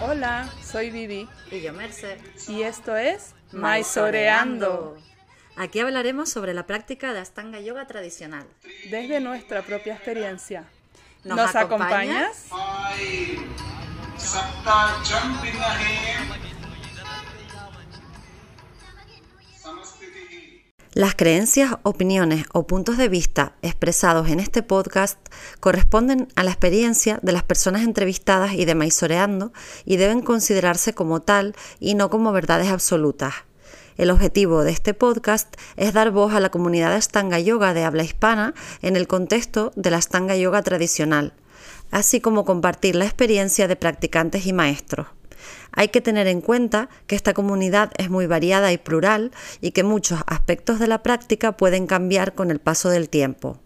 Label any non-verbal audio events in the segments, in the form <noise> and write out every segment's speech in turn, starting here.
Hola, soy Vivi. Y yo, Merce. Y esto es Maisoreando. Aquí hablaremos sobre la práctica de Astanga Yoga tradicional. Desde nuestra propia experiencia. ¿Nos ¿Nos, acompañas? acompañas? Las creencias, opiniones o puntos de vista expresados en este podcast corresponden a la experiencia de las personas entrevistadas y de Maisoreando y deben considerarse como tal y no como verdades absolutas. El objetivo de este podcast es dar voz a la comunidad de Astanga Yoga de habla hispana en el contexto de la Astanga Yoga tradicional, así como compartir la experiencia de practicantes y maestros. Hay que tener en cuenta que esta comunidad es muy variada y plural y que muchos aspectos de la práctica pueden cambiar con el paso del tiempo.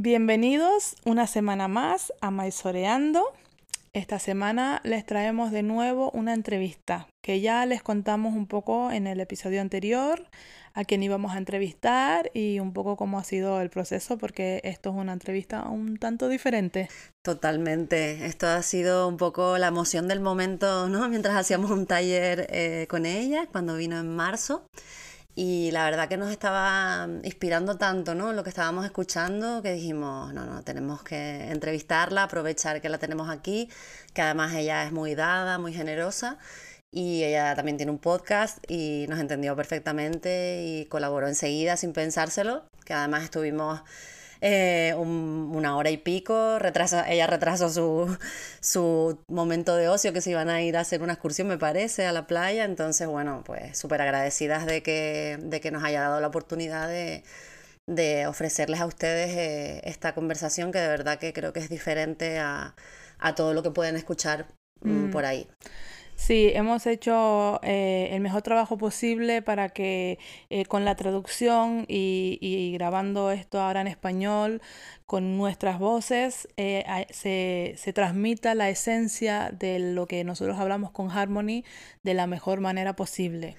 Bienvenidos una semana más a Maisoreando. Esta semana les traemos de nuevo una entrevista que ya les contamos un poco en el episodio anterior a quien íbamos a entrevistar y un poco cómo ha sido el proceso porque esto es una entrevista un tanto diferente. Totalmente. Esto ha sido un poco la emoción del momento, ¿no? <laughs> Mientras hacíamos un taller eh, con ella, cuando vino en marzo. Y la verdad que nos estaba inspirando tanto, ¿no? Lo que estábamos escuchando, que dijimos, no, no, tenemos que entrevistarla, aprovechar que la tenemos aquí, que además ella es muy dada, muy generosa. Y ella también tiene un podcast y nos entendió perfectamente y colaboró enseguida sin pensárselo, que además estuvimos eh, un- una hora y pico, retrasa, ella retrasó su, <laughs> su momento de ocio que se iban a ir a hacer una excursión, me parece, a la playa, entonces bueno, pues súper agradecidas de que, de que nos haya dado la oportunidad de, de ofrecerles a ustedes eh, esta conversación que de verdad que creo que es diferente a, a todo lo que pueden escuchar mm, Mm. por ahí. Sí, hemos hecho eh, el mejor trabajo posible para que eh, con la traducción y, y grabando esto ahora en español con nuestras voces eh, se, se transmita la esencia de lo que nosotros hablamos con Harmony de la mejor manera posible.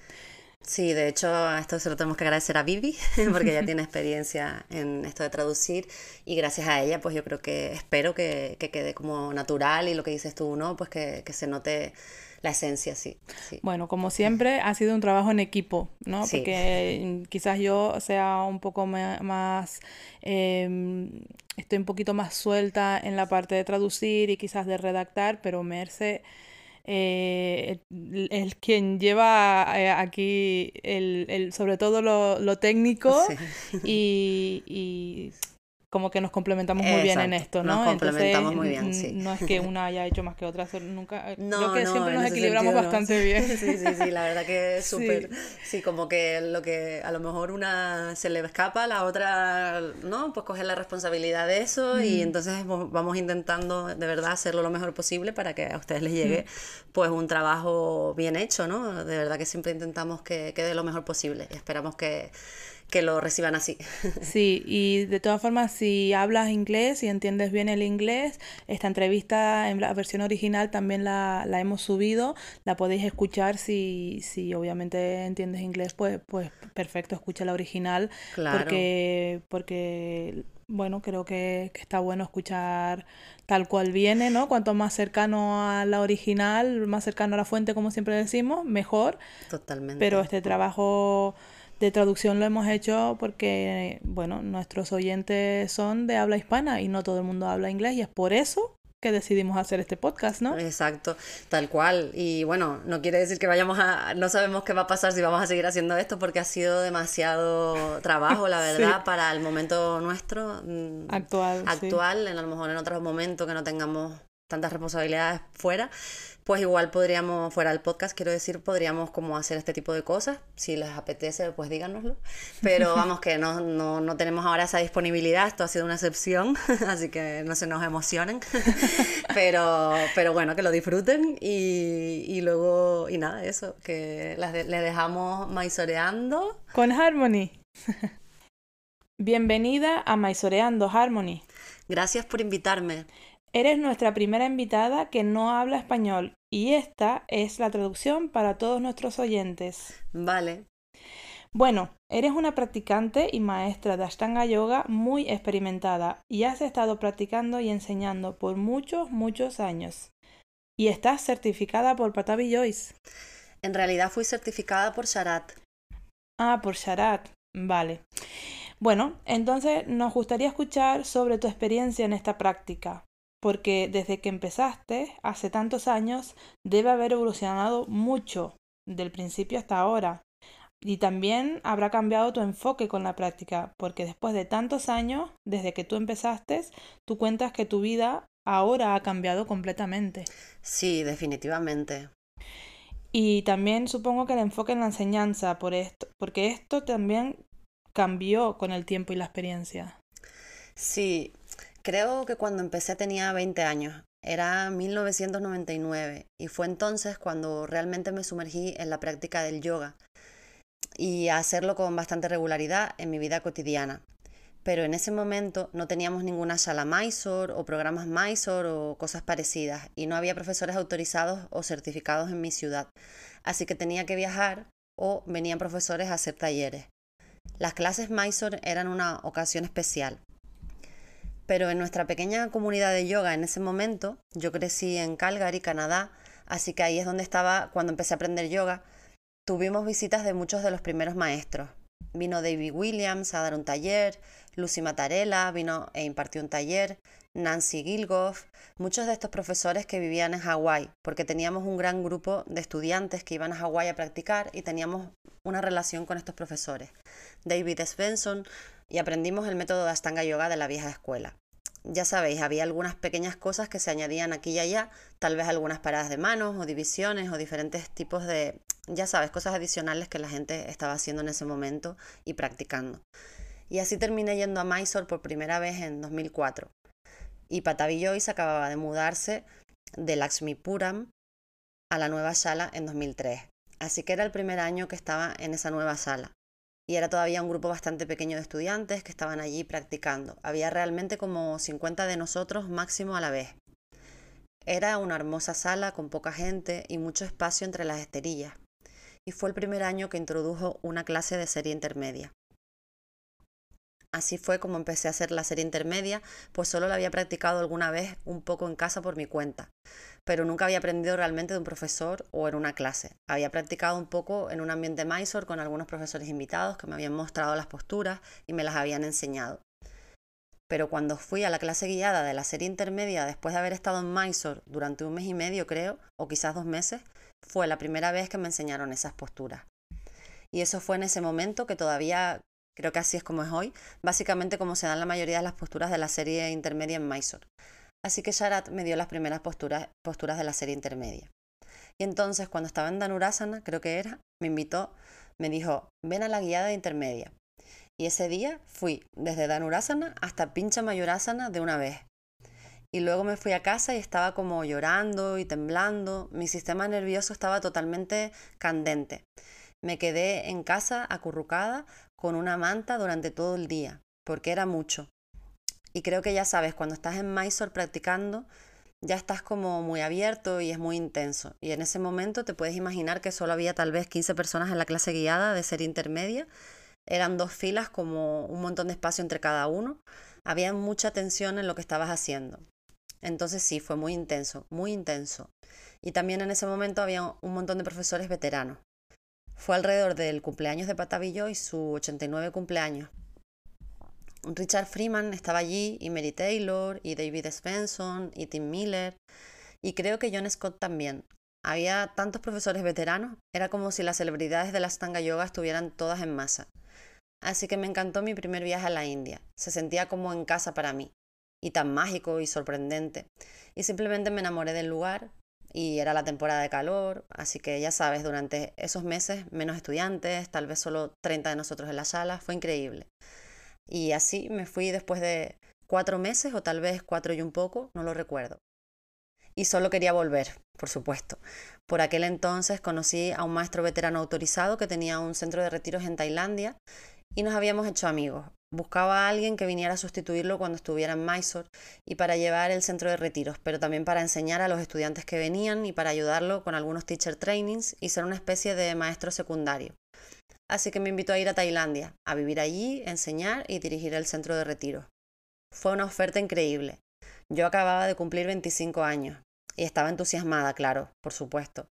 Sí, de hecho, esto se lo tenemos que agradecer a Vivi, <laughs> porque ella tiene experiencia en esto de traducir y gracias a ella, pues yo creo que espero que, que quede como natural y lo que dices tú, ¿no? Pues que, que se note la esencia, sí, sí. Bueno, como siempre, ha sido un trabajo en equipo, ¿no? Sí. Porque mm, quizás yo sea un poco más, em, estoy un poquito más suelta en la parte de traducir y quizás de redactar, pero Merce eh, el- es quien lleva eh, aquí el, el- sobre todo lo, lo técnico Sí. y, y como que nos complementamos muy bien en esto, nos ¿no? complementamos Entonces, muy bien, sí. No es que una haya hecho más que otra, nunca, <laughs> No, creo que no, siempre nos equilibramos sentido no. bastante bien. <laughs> Sí, sí, sí, la verdad que es súper, sí, como que lo que a lo mejor una se le escapa, la otra, ¿no? Pues coge la responsabilidad de eso Mm. y entonces vo- vamos intentando de verdad hacerlo lo mejor posible para que a ustedes les llegue Mm. pues un trabajo bien hecho, ¿no? De verdad que siempre intentamos que quede lo mejor posible y esperamos que, que lo reciban así. <laughs> Sí, y de todas formas, si hablas inglés y entiendes bien el inglés, esta entrevista en la versión original también la, la hemos subido, la podéis escuchar si, si obviamente entiendes inglés, pues, pues perfecto, escucha la original, Claro. porque, porque bueno, creo que, que está bueno escuchar tal cual viene, ¿no? Cuanto más cercano a la original, más cercano a la fuente, como siempre decimos, mejor. Totalmente. Pero este trabajo de traducción lo hemos hecho porque, bueno, nuestros oyentes son de habla hispana y no todo el mundo habla inglés y es por eso que decidimos hacer este podcast, ¿no? Exacto, tal cual. Y bueno, no quiere decir que vayamos a, no sabemos qué va a pasar si vamos a seguir haciendo esto porque ha sido demasiado trabajo, la <laughs> Sí. verdad, para el momento nuestro mm, Actual, sí. actual. En, a lo mejor en otros momentos que no tengamos tantas responsabilidades fuera, pues igual podríamos, fuera del podcast, quiero decir, podríamos como hacer este tipo de cosas. Si les apetece, pues díganoslo. Pero <laughs> vamos que no, no, no tenemos ahora esa disponibilidad, esto ha sido una excepción, <laughs> así que no se nos emocionen. <laughs> Pero, pero bueno, que lo disfruten y, y luego, y nada, eso, que las de- le dejamos maizoreando. Con Harmony. Bienvenida a Maisoreando Harmony. Gracias por invitarme. Eres nuestra primera invitada que no habla español y esta es la traducción para todos nuestros oyentes. Vale. Bueno, Eres una practicante y maestra de Ashtanga Yoga muy experimentada y has estado practicando y enseñando por muchos, muchos años. Y estás certificada por Patavi Joyce. En realidad fui certificada por Sharat. Ah, por Sharat. Vale. Bueno, entonces nos gustaría escuchar sobre tu experiencia en esta práctica, porque desde que empezaste, hace tantos años, debe haber evolucionado mucho, del principio hasta ahora. Y también habrá cambiado tu enfoque con la práctica, porque después de tantos años, desde que tú empezaste, tú cuentas que tu vida ahora ha cambiado completamente. Sí, definitivamente. Y también supongo que el enfoque en la enseñanza, por esto, porque esto también cambió con el tiempo y la experiencia. Sí, creo que cuando empecé tenía 20 años. Era 1999 y fue entonces cuando realmente me sumergí en la práctica del yoga y a hacerlo con bastante regularidad en mi vida cotidiana. Pero en ese momento no teníamos ninguna sala Mysore o programas Mysore o cosas parecidas y no había profesores autorizados o certificados en mi ciudad. Así que tenía que viajar o venían profesores a hacer talleres. Las clases Mysore eran una ocasión especial. Pero en nuestra pequeña comunidad de yoga en ese momento, yo crecí en Calgary, Canadá, así que ahí es donde estaba cuando empecé a aprender yoga, tuvimos visitas de muchos de los primeros maestros. Vino David Williams a dar un taller, Lucy Matarella vino e impartió un taller, Nancy Gilgoff, muchos de estos profesores que vivían en Hawái, porque teníamos un gran grupo de estudiantes que iban a Hawái a practicar y teníamos una relación con estos profesores. David Svensson y aprendimos el método de Astanga Yoga de la vieja escuela. Ya sabéis, había algunas pequeñas cosas que se añadían aquí y allá, tal vez algunas paradas de manos o divisiones o diferentes tipos de, ya sabes, cosas adicionales que la gente estaba haciendo en ese momento y practicando. Y así terminé yendo a Mysore por primera vez en 2004. Y Patavi Joyce acababa de mudarse de Lakshmipuram a la nueva sala en 2003. Así que era el primer año que estaba en esa nueva sala. Y era todavía un grupo bastante pequeño de estudiantes que estaban allí practicando. Había realmente como 50 de nosotros máximo a la vez. Era una hermosa sala con poca gente y mucho espacio entre las esterillas. Y fue el primer año que introdujo una clase de serie intermedia. Así fue como empecé a hacer la serie intermedia, pues solo la había practicado alguna vez un poco en casa por mi cuenta, pero nunca había aprendido realmente de un profesor o en una clase. Había practicado un poco en un ambiente Mysore con algunos profesores invitados que me habían mostrado las posturas y me las habían enseñado. Pero cuando fui a la clase guiada de la serie intermedia después de haber estado en Mysore durante un mes y medio creo, o quizás dos meses, fue la primera vez que me enseñaron esas posturas. Y eso fue en ese momento que todavía creo que así es como es hoy, básicamente como se dan la mayoría de las posturas de la serie intermedia en Mysore. Así que Sharat me dio las primeras posturas, posturas de la serie intermedia. Y entonces, cuando estaba en Danurasana, creo que era, me invitó, me dijo, ven a la guiada de intermedia. Y ese día fui desde Danurasana hasta Pincha Mayorasana de una vez. Y luego me fui a casa y estaba como llorando y temblando. Mi sistema nervioso estaba totalmente candente. Me quedé en casa acurrucada con una manta durante todo el día, porque era mucho. Y creo que ya sabes, cuando estás en Mysore practicando, ya estás como muy abierto y es muy intenso. Y en ese momento te puedes imaginar que solo había tal vez 15 personas en la clase guiada de ser intermedia. Eran dos filas como un montón de espacio entre cada uno. Había mucha tensión en lo que estabas haciendo. Entonces sí, fue muy intenso, muy intenso. Y también en ese momento había un montón de profesores veteranos. Fue alrededor del cumpleaños de Patavillo y su 89 cumpleaños. Richard Freeman estaba allí, y Mary Taylor, y David Svensson, y Tim Miller, y creo que John Scott también. Había tantos profesores veteranos, era como si las celebridades de la Stanga Yoga estuvieran todas en masa. Así que me encantó mi primer viaje a la India. Se sentía como en casa para mí, y tan mágico y sorprendente. Y simplemente me enamoré del lugar, y era la temporada de calor, así que ya sabes, durante esos meses menos estudiantes, tal vez solo 30 de nosotros en la sala, fue increíble. Y así me fui después de cuatro meses o tal vez cuatro y un poco, no lo recuerdo. Y solo quería volver, por supuesto. Por aquel entonces conocí a un maestro veterano autorizado que tenía un centro de retiros en Tailandia y nos habíamos hecho amigos. Buscaba a alguien que viniera a sustituirlo cuando estuviera en Mysore y para llevar el centro de retiros, pero también para enseñar a los estudiantes que venían y para ayudarlo con algunos teacher trainings y ser una especie de maestro secundario. así que me invitó a ir a Tailandia, a vivir allí, enseñar y dirigir el centro de retiro. Fue una oferta increíble. Yo acababa de cumplir 25 años y estaba entusiasmada, claro, por supuesto.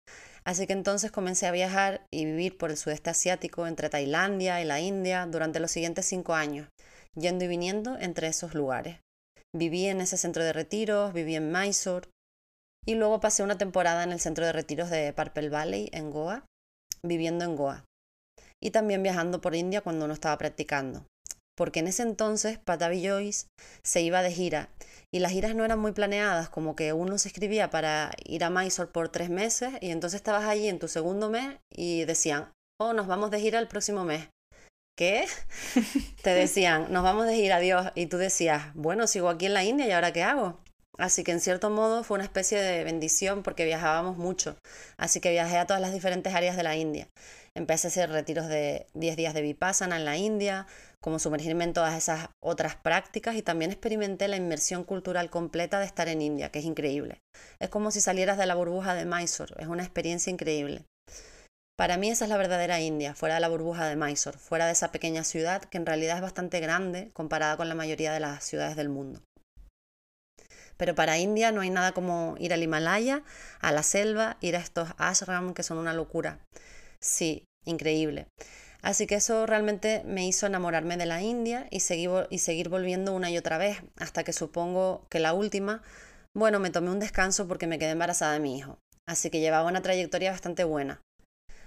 Así que entonces comencé a viajar y vivir por el sudeste asiático, entre Tailandia y la India, durante los siguientes cinco años, yendo y viniendo entre esos lugares. Viví en ese centro de retiros, viví en Mysore y luego pasé una temporada en el centro de retiros de Purple Valley, en Goa, viviendo en Goa. Y también viajando por India cuando no estaba practicando. Porque en ese entonces Patavi Joyce se iba de gira y las giras no eran muy planeadas, como que uno se escribía para ir a Mysore por tres meses y entonces estabas allí en tu segundo mes y decían, oh, nos vamos de gira el próximo mes. ¿Qué? <laughs> Te decían, nos vamos de gira, adiós. Y tú decías, bueno, sigo aquí en la India y ahora qué hago. Así que en cierto modo fue una especie de bendición porque viajábamos mucho. Así que viajé a todas las diferentes áreas de la India. Empecé a hacer retiros de 10 días de Vipassana en la India, como sumergirme en todas esas otras prácticas y también experimenté la inmersión cultural completa de estar en India, que es increíble. Es como si salieras de la burbuja de Mysore, es una experiencia increíble. Para mí esa es la verdadera India, fuera de la burbuja de Mysore, fuera de esa pequeña ciudad que en realidad es bastante grande comparada con la mayoría de las ciudades del mundo. Pero para India no hay nada como ir al Himalaya, a la selva, ir a estos ashram que son una locura. Sí, increíble. Así que eso realmente me hizo enamorarme de la India y seguir, y seguir volviendo una y otra vez, hasta que supongo que la última, bueno, me tomé un descanso porque me quedé embarazada de mi hijo. Así que llevaba una trayectoria bastante buena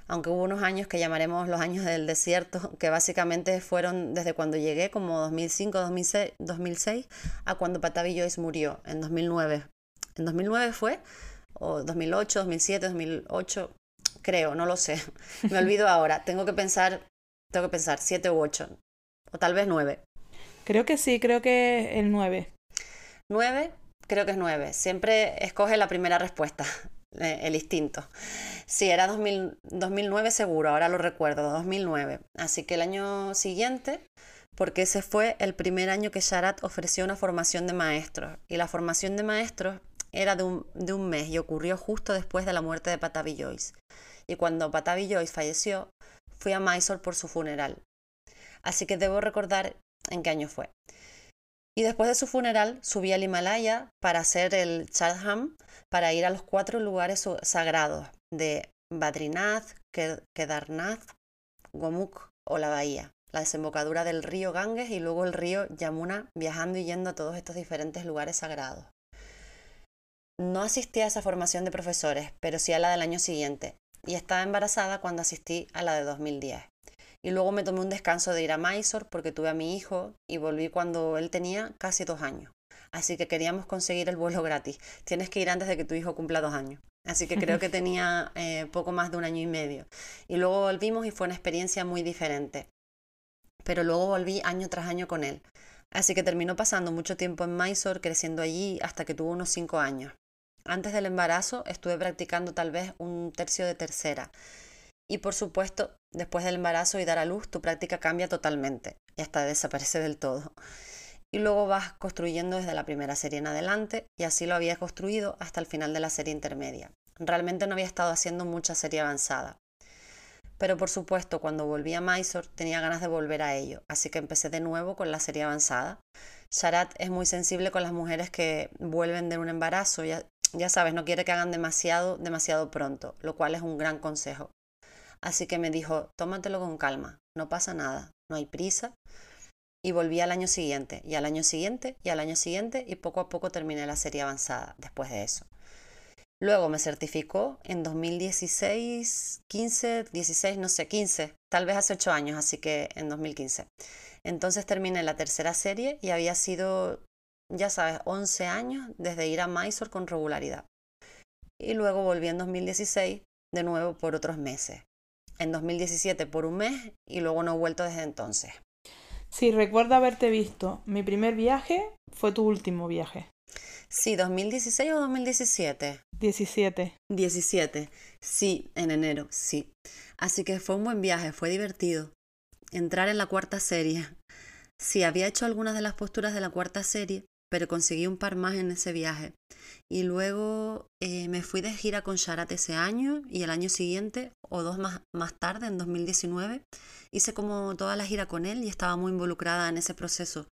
aunque hubo unos años que llamaremos los años del desierto, que básicamente fueron desde cuando llegué, como 2005, 2006, 2006 a cuando Patavi Joyce murió, en 2009. ¿En 2009 fue? ¿O 2008, 2007, 2008? Creo, no lo sé. <laughs> Me olvido ahora. Tengo que pensar, tengo que pensar, 7 u 8. O tal vez 9. Creo que sí, creo que el 9. 9, creo que es 9. Siempre escoge la primera respuesta. Eh, el instinto. Sí, era 2009 seguro, ahora lo recuerdo, 2009. Así que el año siguiente, porque ese fue el primer año que Sharat ofreció una formación de maestros. Y la formación de maestros era de un, de un mes y ocurrió justo después de la muerte de Patavi Joyce. Y cuando Patavi Joyce falleció, fui a Mysore por su funeral. Así que debo recordar en qué año fue. Y después de su funeral subí al Himalaya para hacer el Chadham, para ir a los cuatro lugares sagrados de Badrinath, Kedarnath, Gomukh o la Bahía, la desembocadura del río Ganges y luego el río Yamuna, viajando y yendo a todos estos diferentes lugares sagrados. No asistí a esa formación de profesores, pero sí a la del año siguiente, y estaba embarazada cuando asistí a la de 2010. Y luego me tomé un descanso de ir a Mysore porque tuve a mi hijo y volví cuando él tenía casi dos años. Así que queríamos conseguir el vuelo gratis. Tienes que ir antes de que tu hijo cumpla dos años. Así que creo que <laughs> tenía eh, poco más de un año y medio. Y luego volvimos y fue una experiencia muy diferente. Pero luego volví año tras año con él. Así que terminó pasando mucho tiempo en Mysore, creciendo allí hasta que tuvo unos cinco años. Antes del embarazo estuve practicando tal vez un tercio de tercera. Y por supuesto, después del embarazo y dar a luz, tu práctica cambia totalmente y hasta desaparece del todo. Y luego vas construyendo desde la primera serie en adelante y así lo había construido hasta el final de la serie intermedia. Realmente no había estado haciendo mucha serie avanzada. Pero por supuesto, cuando volví a Mysore tenía ganas de volver a ello, así que empecé de nuevo con la serie avanzada. Sharat es muy sensible con las mujeres que vuelven de un embarazo, ya, ya sabes, no quiere que hagan demasiado, demasiado pronto, lo cual es un gran consejo. Así que me dijo, tómatelo con calma, no pasa nada, no hay prisa. Y volví al año siguiente, y al año siguiente, y al año siguiente, y poco a poco terminé la serie avanzada después de eso. Luego me certificó en 2016, 15, 16, no sé, 15, tal vez hace 8 años, así que en 2015. Entonces terminé la tercera serie y había sido, ya sabes, 11 años desde ir a Mysore con regularidad. Y luego volví en 2016 de nuevo por otros meses en 2017 por un mes y luego no he vuelto desde entonces. Sí, recuerdo haberte visto. Mi primer viaje fue tu último viaje. Sí, 2016 o 2017. 17. 17. Sí, en enero, sí. Así que fue un buen viaje, fue divertido. Entrar en la cuarta serie. Sí, había hecho algunas de las posturas de la cuarta serie, pero conseguí un par más en ese viaje. Y luego eh, me fui de gira con Sharat ese año y el año siguiente, o dos más, más tarde, en 2019, hice como toda la gira con él y estaba muy involucrada en ese proceso,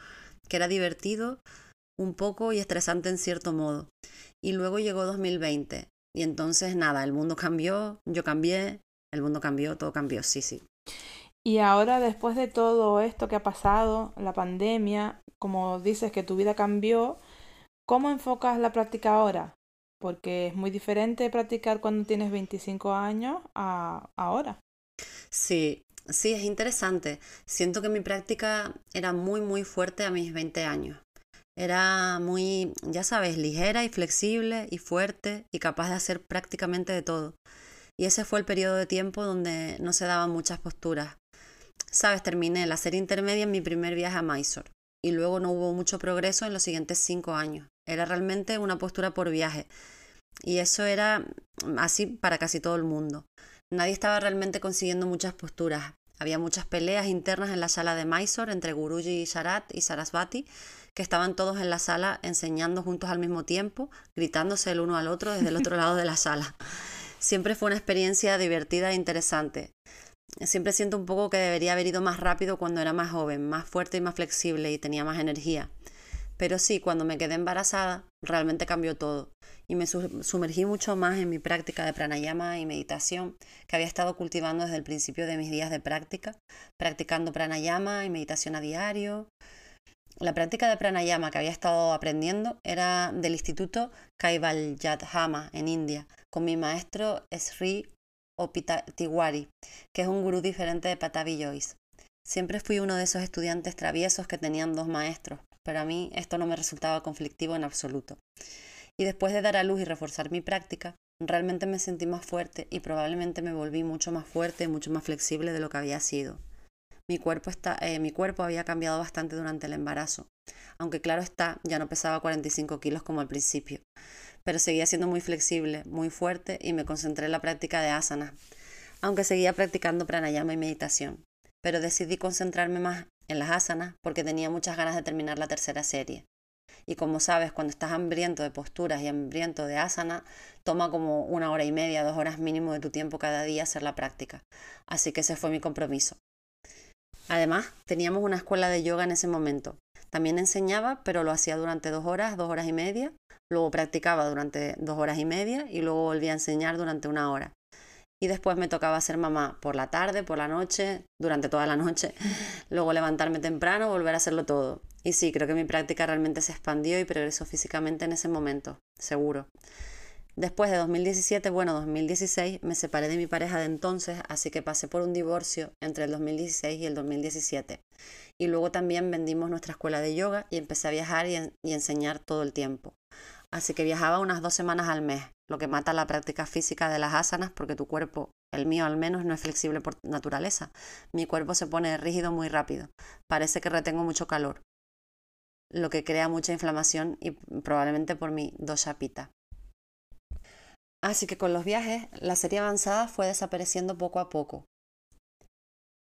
que era divertido un poco y estresante en cierto modo. Y luego llegó 2020 y entonces nada, el mundo cambió, yo cambié, el mundo cambió, todo cambió, sí, sí. Y ahora, después de todo esto que ha pasado, la pandemia, como dices que tu vida cambió, ¿cómo enfocas la práctica ahora? Porque es muy diferente practicar cuando tienes 25 años a ahora. Sí, sí, es interesante. Siento que mi práctica era muy, muy fuerte a mis 20 años. Era muy, ya sabes, ligera y flexible y fuerte y capaz de hacer prácticamente de todo. Y ese fue el periodo de tiempo donde no se daban muchas posturas. Sabes, terminé la serie intermedia en mi primer viaje a Mysore y luego no hubo mucho progreso en los siguientes cinco años. Era realmente una postura por viaje. Y eso era así para casi todo el mundo. Nadie estaba realmente consiguiendo muchas posturas. Había muchas peleas internas en la sala de Mysore entre Guruji Sharat y Sarasvati, que estaban todos en la sala enseñando juntos al mismo tiempo, gritándose el uno al otro desde el otro <laughs> lado de la sala. Siempre fue una experiencia divertida e interesante. Siempre siento un poco que debería haber ido más rápido cuando era más joven, más fuerte y más flexible y tenía más energía. Pero sí, cuando me quedé embarazada, realmente cambió todo y me sumergí mucho más en mi práctica de pranayama y meditación que había estado cultivando desde el principio de mis días de práctica, practicando pranayama y meditación a diario. La práctica de pranayama que había estado aprendiendo era del Instituto Kaivalyadhama en India, con mi maestro Sri Opita Tiwari, que es un gurú diferente de Patavi Joyce. Siempre fui uno de esos estudiantes traviesos que tenían dos maestros, pero a mí esto no me resultaba conflictivo en absoluto. Y después de dar a luz y reforzar mi práctica, realmente me sentí más fuerte y probablemente me volví mucho más fuerte y mucho más flexible de lo que había sido. Mi cuerpo, está, eh, mi cuerpo había cambiado bastante durante el embarazo, aunque claro está, ya no pesaba 45 kilos como al principio, pero seguía siendo muy flexible, muy fuerte y me concentré en la práctica de asana, aunque seguía practicando pranayama y meditación, pero decidí concentrarme más en las asanas porque tenía muchas ganas de terminar la tercera serie. Y como sabes, cuando estás hambriento de posturas y hambriento de asana, toma como una hora y media, dos horas mínimo de tu tiempo cada día hacer la práctica. Así que ese fue mi compromiso. Además, teníamos una escuela de yoga en ese momento. También enseñaba, pero lo hacía durante dos horas, dos horas y media. Luego practicaba durante dos horas y media y luego volvía a enseñar durante una hora. Y después me tocaba ser mamá por la tarde, por la noche, durante toda la noche. <laughs> Luego levantarme temprano, volver a hacerlo todo. Y sí, creo que mi práctica realmente se expandió y progresó físicamente en ese momento, seguro. Después de 2017, bueno, 2016, me separé de mi pareja de entonces, así que pasé por un divorcio entre el 2016 y el 2017. Y luego también vendimos nuestra escuela de yoga y empecé a viajar y, y enseñar todo el tiempo. Así que viajaba unas dos semanas al mes, lo que mata la práctica física de las asanas porque tu cuerpo, el mío al menos, no es flexible por naturaleza. Mi cuerpo se pone rígido muy rápido. Parece que retengo mucho calor, lo que crea mucha inflamación y probablemente por mi dosha pita. Así que con los viajes, la serie avanzada fue desapareciendo poco a poco.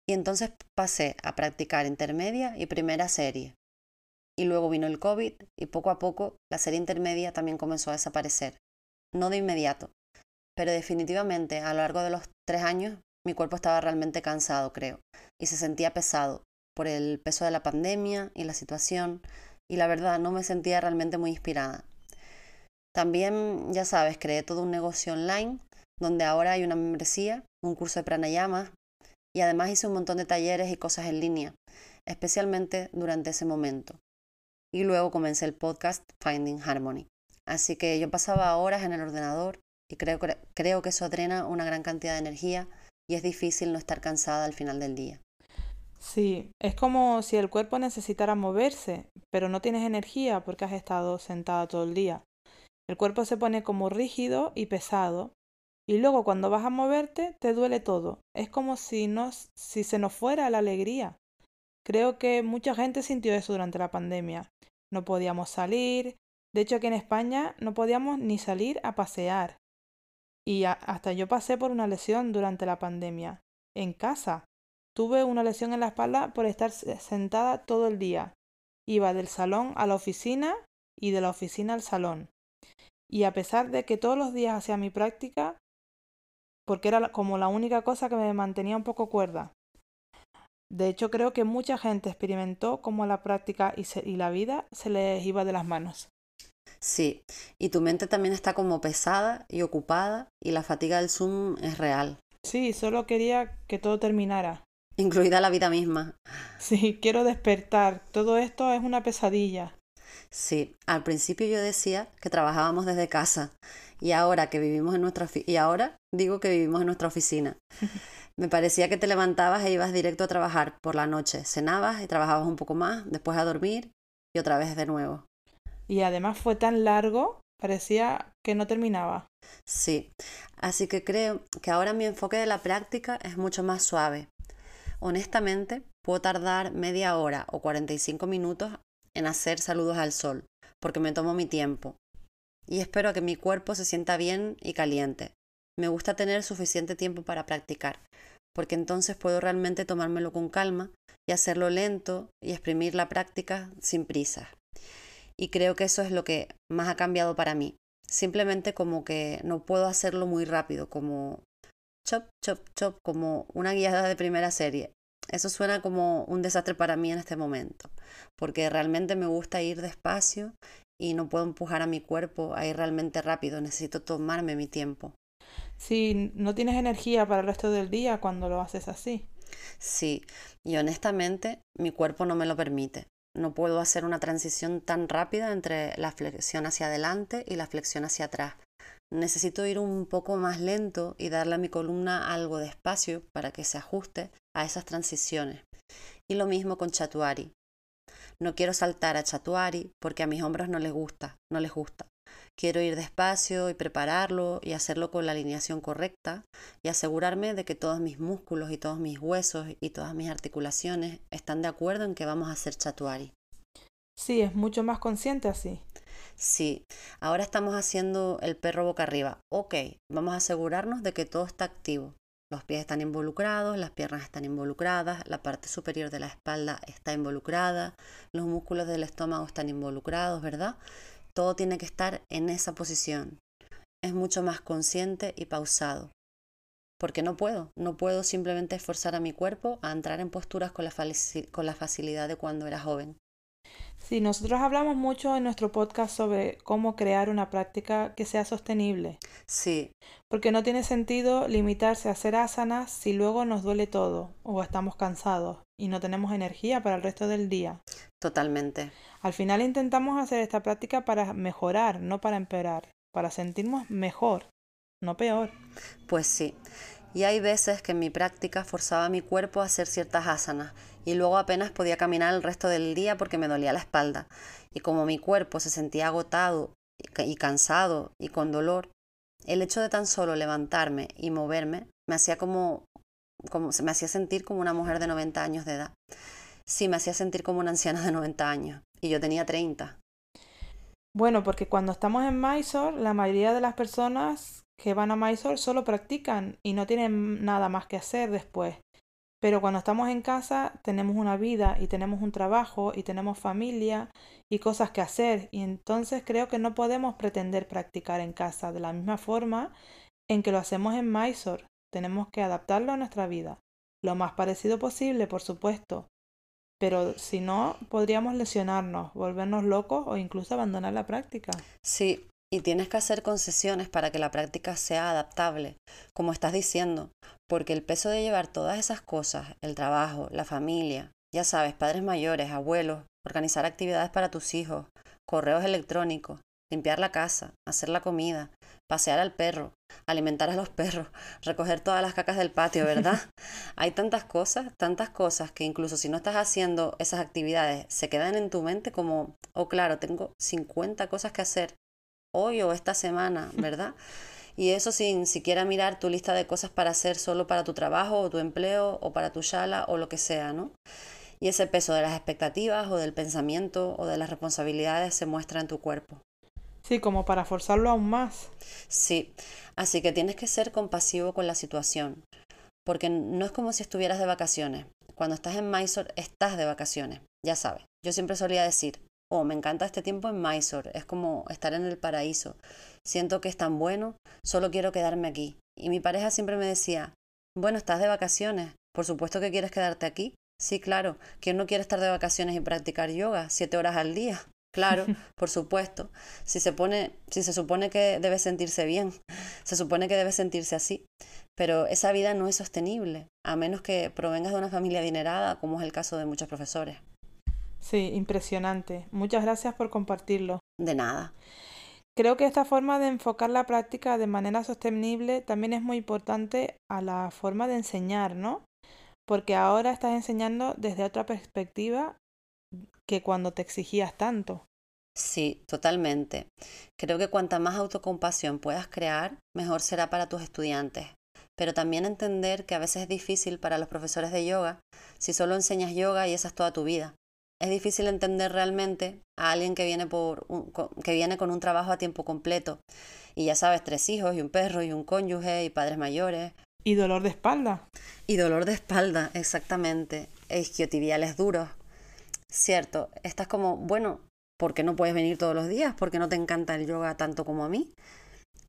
Y entonces pasé a practicar intermedia y primera serie. Y luego vino el COVID y poco a poco la serie intermedia también comenzó a desaparecer. No de inmediato, pero definitivamente a lo largo de los tres años mi cuerpo estaba realmente cansado, creo, y se sentía pesado por el peso de la pandemia y la situación, y la verdad no me sentía realmente muy inspirada. También, ya sabes, creé todo un negocio online donde ahora hay una membresía, un curso de pranayama y además hice un montón de talleres y cosas en línea, especialmente durante ese momento. Y luego comencé el podcast Finding Harmony. Así que yo pasaba horas en el ordenador y creo, creo que eso drena una gran cantidad de energía y es difícil no estar cansada al final del día. Sí, es como si el cuerpo necesitara moverse, pero no tienes energía porque has estado sentada todo el día. El cuerpo se pone como rígido y pesado. Y luego cuando vas a moverte te duele todo. Es como si, si se nos fuera la alegría. Creo que mucha gente sintió eso durante la pandemia. No podíamos salir. De hecho aquí en España no podíamos ni salir a pasear. Y hasta yo pasé por una lesión durante la pandemia. En casa. Tuve una lesión en la espalda por estar sentada todo el día. Iba del salón a la oficina y de la oficina al salón. Y a pesar de que todos los días hacía mi práctica, porque era como la única cosa que me mantenía un poco cuerda. De hecho, creo que mucha gente experimentó cómo la práctica y, y la vida se les iba de las manos. Sí, y tu mente también está como pesada y ocupada y la fatiga del Zoom es real. Sí, solo quería que todo terminara. Incluida la vida misma. Sí, quiero despertar. Todo esto es una pesadilla. Sí, al principio yo decía que trabajábamos desde casa y ahora que vivimos en nuestra y ahora digo que vivimos en nuestra oficina. <laughs> Me parecía que te levantabas e ibas directo a trabajar por la noche, cenabas y trabajabas un poco más, después a dormir y otra vez de nuevo. Y además fue tan largo, parecía que no terminaba. Sí, así que creo que ahora mi enfoque de la práctica es mucho más suave. Honestamente, puedo tardar media hora o 45 minutos en hacer saludos al sol, porque me tomo mi tiempo. Y espero que mi cuerpo se sienta bien y caliente. Me gusta tener suficiente tiempo para practicar, porque entonces puedo realmente tomármelo con calma y hacerlo lento y exprimir la práctica sin prisa. Y creo que eso es lo que más ha cambiado para mí. Simplemente como que no puedo hacerlo muy rápido, como chop, chop, chop, como una guiada de primera serie. Eso suena como un desastre para mí en este momento, porque realmente me gusta ir despacio y no puedo empujar a mi cuerpo a ir realmente rápido, necesito tomarme mi tiempo. Si no tienes energía para el resto del día cuando lo haces así. Sí, y honestamente mi cuerpo no me lo permite. No puedo hacer una transición tan rápida entre la flexión hacia adelante y la flexión hacia atrás. Necesito ir un poco más lento y darle a mi columna algo de espacio para que se ajuste a esas transiciones. Y lo mismo con Chatuari. No quiero saltar a Chatuari porque a mis hombros no les gusta, no les gusta. Quiero ir despacio y prepararlo y hacerlo con la alineación correcta y asegurarme de que todos mis músculos y todos mis huesos y todas mis articulaciones están de acuerdo en que vamos a hacer chatuari. Sí, es mucho más consciente así. Sí, ahora estamos haciendo el perro boca arriba. Ok, vamos a asegurarnos de que todo está activo. Los pies están involucrados, las piernas están involucradas, la parte superior de la espalda está involucrada, los músculos del estómago están involucrados, ¿verdad? Todo tiene que estar en esa posición. Es mucho más consciente y pausado. Porque no puedo, no puedo simplemente esforzar a mi cuerpo a entrar en posturas con la, con la facilidad de cuando era joven. Sí, nosotros hablamos mucho en nuestro podcast sobre cómo crear una práctica que sea sostenible. Sí. Porque no tiene sentido limitarse a hacer asanas si luego nos duele todo o estamos cansados y no tenemos energía para el resto del día. Totalmente. Al final intentamos hacer esta práctica para mejorar, no para empeorar, para sentirnos mejor, no peor. Pues sí. Y hay veces que en mi práctica forzaba a mi cuerpo a hacer ciertas asanas y luego apenas podía caminar el resto del día porque me dolía la espalda. Y como mi cuerpo se sentía agotado y cansado y con dolor, el hecho de tan solo levantarme y moverme me hacía como, como me hacía sentir como una mujer de 90 años de edad. Sí, me hacía sentir como una anciana de 90 años y yo tenía 30. Bueno, porque cuando estamos en Mysore, la mayoría de las personas que van a Mysore solo practican y no tienen nada más que hacer después. Pero cuando estamos en casa tenemos una vida y tenemos un trabajo y tenemos familia y cosas que hacer y entonces creo que no podemos pretender practicar en casa de la misma forma en que lo hacemos en Mysore. Tenemos que adaptarlo a nuestra vida. Lo más parecido posible, por supuesto. Pero si no, podríamos lesionarnos, volvernos locos o incluso abandonar la práctica. Sí, y tienes que hacer concesiones para que la práctica sea adaptable, como estás diciendo, porque el peso de llevar todas esas cosas, el trabajo, la familia, ya sabes, padres mayores, abuelos, organizar actividades para tus hijos, correos electrónicos, limpiar la casa, hacer la comida, pasear al perro, alimentar a los perros, <laughs> recoger todas las cacas del patio, ¿verdad? <laughs> Hay tantas cosas, tantas cosas que incluso si no estás haciendo esas actividades, se quedan en tu mente como, oh claro, tengo 50 cosas que hacer hoy o esta semana, <laughs> ¿verdad? Y eso sin siquiera mirar tu lista de cosas para hacer solo para tu trabajo o tu empleo o para tu shala o lo que sea, ¿no? Y ese peso de las expectativas o del pensamiento o de las responsabilidades se muestra en tu cuerpo. Sí, como para forzarlo aún más. Sí, así que tienes que ser compasivo con la situación, porque no es como si estuvieras de vacaciones. Cuando estás en Mysore, estás de vacaciones, ya sabes. Yo siempre solía decir, O me encanta este tiempo en Mysore, es como estar en el paraíso. Siento que es tan bueno, solo quiero quedarme aquí. Y mi pareja siempre me decía, bueno, estás de vacaciones, por supuesto que quieres quedarte aquí. Sí, claro, ¿quién no quiere estar de vacaciones y practicar yoga siete horas al día? <laughs> Claro, por supuesto. Si se pone, si se supone que debe sentirse bien, <laughs> se supone que debe sentirse así. Pero esa vida no es sostenible, a menos que provengas de una familia adinerada, como es el caso de muchos profesores. Sí, impresionante. Muchas gracias por compartirlo. De nada. Creo que esta forma de enfocar la práctica de manera sostenible también es muy importante a la forma de enseñar, ¿no? Porque ahora estás enseñando desde otra perspectiva que cuando te exigías tanto. Sí, totalmente. Creo que cuanta más autocompasión puedas crear, mejor será para tus estudiantes. Pero también entender que a veces es difícil para los profesores de yoga si solo enseñas yoga y esa es toda tu vida. Es difícil entender realmente a alguien que viene, por que viene con un trabajo a tiempo completo. Y ya sabes, tres hijos y un perro y un cónyuge y padres mayores. Y dolor de espalda. Y dolor de espalda, exactamente. E isquiotibiales duros. Cierto, estás como, bueno, ¿por qué no puedes venir todos los días? Porque no te encanta el yoga tanto como a mí.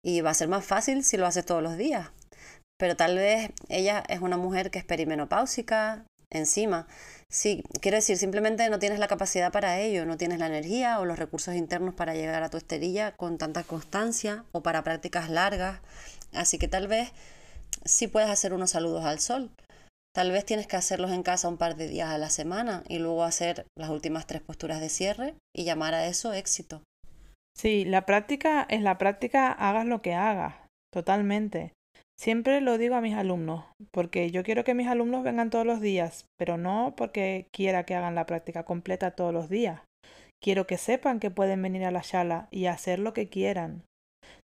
Y va a ser más fácil si lo haces todos los días. Pero tal vez ella es una mujer que es perimenopáusica, encima. Sí, quiero decir, simplemente no tienes la capacidad para ello, no tienes la energía o los recursos internos para llegar a tu esterilla con tanta constancia o para prácticas largas. Así que tal vez sí puedes hacer unos saludos al sol, Tal vez tienes que hacerlos en casa un par de días a la semana y luego hacer las últimas tres posturas de cierre y llamar a eso éxito. Sí, la práctica es la práctica, hagas lo que hagas, totalmente. Siempre lo digo a mis alumnos, porque yo quiero que mis alumnos vengan todos los días, pero no porque quiera que hagan la práctica completa todos los días. Quiero que sepan que pueden venir a la sala y hacer lo que quieran.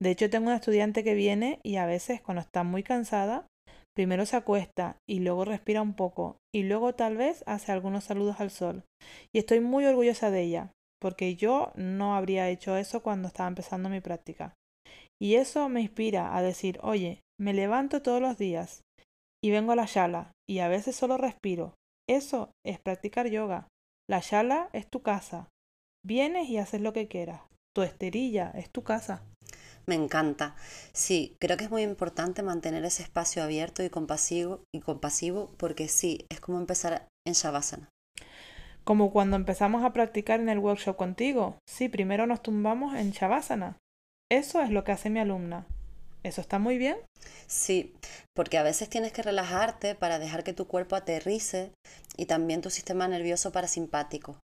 De hecho, tengo una estudiante que viene y a veces cuando está muy cansada Primero se acuesta y luego respira un poco y luego tal vez hace algunos saludos al sol. Y estoy muy orgullosa de ella, porque yo no habría hecho eso cuando estaba empezando mi práctica. Y eso me inspira a decir, oye, me levanto todos los días y vengo a la shala y a veces solo respiro. Eso es practicar yoga. La shala es tu casa. Vienes y haces lo que quieras. Tu esterilla es tu casa. Me encanta. Sí, creo que es muy importante mantener ese espacio abierto y compasivo, y compasivo porque sí, es como empezar en Shavasana. Como cuando empezamos a practicar en el workshop contigo. Sí, primero nos tumbamos en Shavasana. Eso es lo que hace mi alumna. ¿Eso está muy bien? Sí, porque a veces tienes que relajarte para dejar que tu cuerpo aterrice y también tu sistema nervioso parasimpático.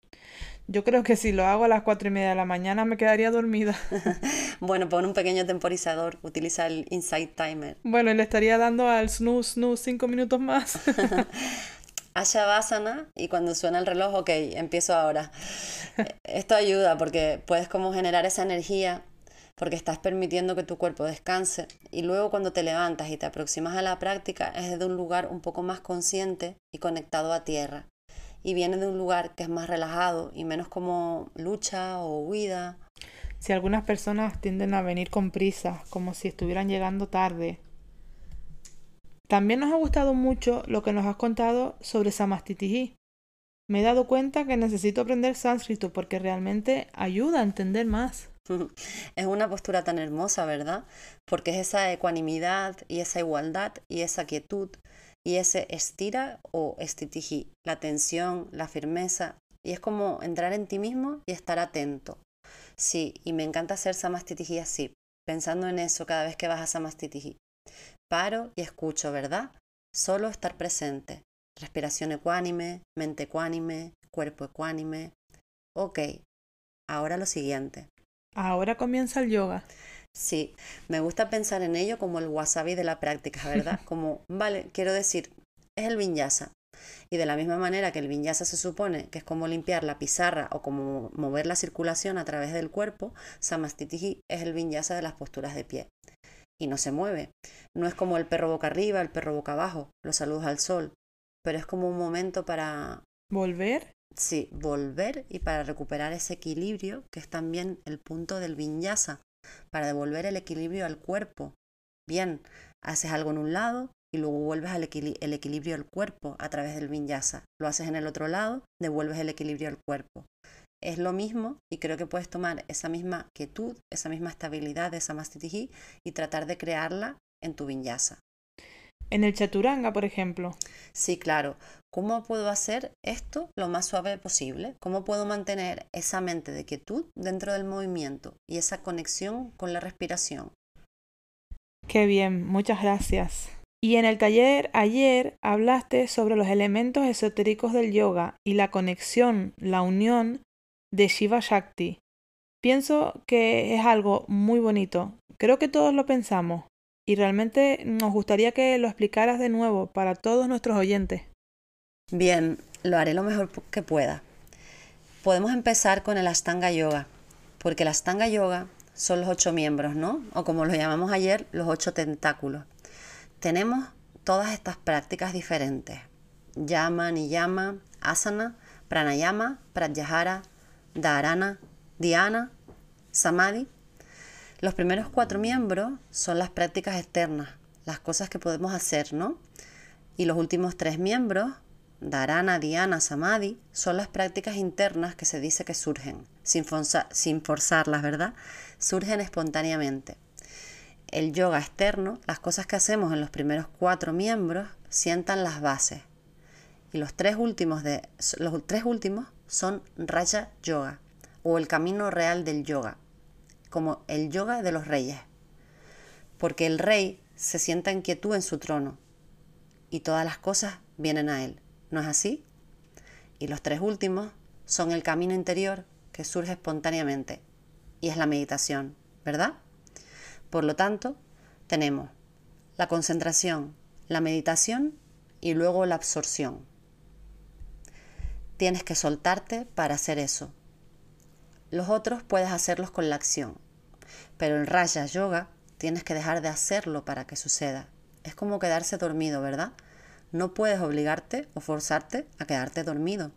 Yo creo que si lo hago a las cuatro y media de la mañana me quedaría dormida. <laughs> bueno, pon un pequeño temporizador, utiliza el Insight Timer. Bueno, y le estaría dando al snooze, snooze cinco minutos más. <laughs> a Shavasana y cuando suena el reloj, ok, empiezo ahora. <laughs> Esto ayuda porque puedes como generar esa energía porque estás permitiendo que tu cuerpo descanse y luego cuando te levantas y te aproximas a la práctica es desde un lugar un poco más consciente y conectado a tierra y viene de un lugar que es más relajado y menos como lucha o huida. Si algunas personas tienden a venir con prisa, como si estuvieran llegando tarde. También nos ha gustado mucho lo que nos has contado sobre Samastitihi. Me he dado cuenta que necesito aprender sánscrito porque realmente ayuda a entender más. <laughs> Es una postura tan hermosa, ¿verdad? Porque es esa ecuanimidad y esa igualdad y esa quietud y ese estira o estitiji, la tensión, la firmeza, y es como entrar en ti mismo y estar atento. Sí, y me encanta hacer samastitiji así, pensando en eso cada vez que vas a samastitiji. Paro y escucho, ¿verdad? Solo estar presente. Respiración ecuánime, mente ecuánime, cuerpo ecuánime. Ok, ahora lo siguiente. Ahora comienza el yoga. Sí, me gusta pensar en ello como el wasabi de la práctica, ¿verdad? <laughs> Como, vale, quiero decir, es el vinyasa. Y de la misma manera que el vinyasa se supone que es como limpiar la pizarra o como mover la circulación a través del cuerpo, samastitihi es el vinyasa de las posturas de pie. Y no se mueve. No es como el perro boca arriba, el perro boca abajo, los saludos al sol, pero es como un momento para... ¿Volver? Sí, volver y para recuperar ese equilibrio que es también el punto del vinyasa, para devolver el equilibrio al cuerpo. Bien, haces algo en un lado y luego vuelves al el equilibrio al cuerpo a través del vinyasa. Lo haces en el otro lado, devuelves el equilibrio al cuerpo. es lo mismo y creo que puedes tomar esa misma quietud, esa misma estabilidad de Samastitihi y tratar de crearla en tu vinyasa. En el chaturanga, por ejemplo. Sí, claro. ¿Cómo puedo hacer esto lo más suave posible? ¿Cómo puedo mantener esa mente de quietud dentro del movimiento y esa conexión con la respiración? Qué bien, muchas gracias. Y en el taller ayer hablaste sobre los elementos esotéricos del yoga y la conexión, la unión de Shiva Shakti. Pienso que es algo muy bonito. Creo que todos lo pensamos. Y realmente nos gustaría que lo explicaras de nuevo para todos nuestros oyentes. Bien, lo haré lo mejor que pueda. Podemos empezar con el Astanga Yoga, porque el Astanga Yoga son los ocho miembros, ¿no? O como lo llamamos ayer, los ocho tentáculos. Tenemos todas estas prácticas diferentes. Yama, Niyama, Asana, Pranayama, Pratyahara, Dharana, Dhyana, Samadhi. Los primeros cuatro miembros son las prácticas externas, las cosas que podemos hacer, ¿no? Y los últimos tres miembros, Dharana, Dhyana, Samadhi, son las prácticas internas que se dice que surgen, sin, forzarlas, ¿verdad? Surgen espontáneamente. El yoga externo, las cosas que hacemos en los primeros cuatro miembros, sientan las bases. Y los tres últimos, los tres últimos son Raja Yoga o el camino real del yoga, como el yoga de los reyes. Porque el rey se sienta en quietud en su trono y todas las cosas vienen a él. ¿No es así? Y los tres últimos son el camino interior que surge espontáneamente y es la meditación, ¿verdad? Por lo tanto, tenemos la concentración, la meditación y luego la absorción. Tienes que soltarte para hacer eso. Los otros puedes hacerlos con la acción, pero el Raya Yoga tienes que dejar de hacerlo para que suceda. Es como quedarse dormido, ¿verdad? No puedes obligarte o forzarte a quedarte dormido.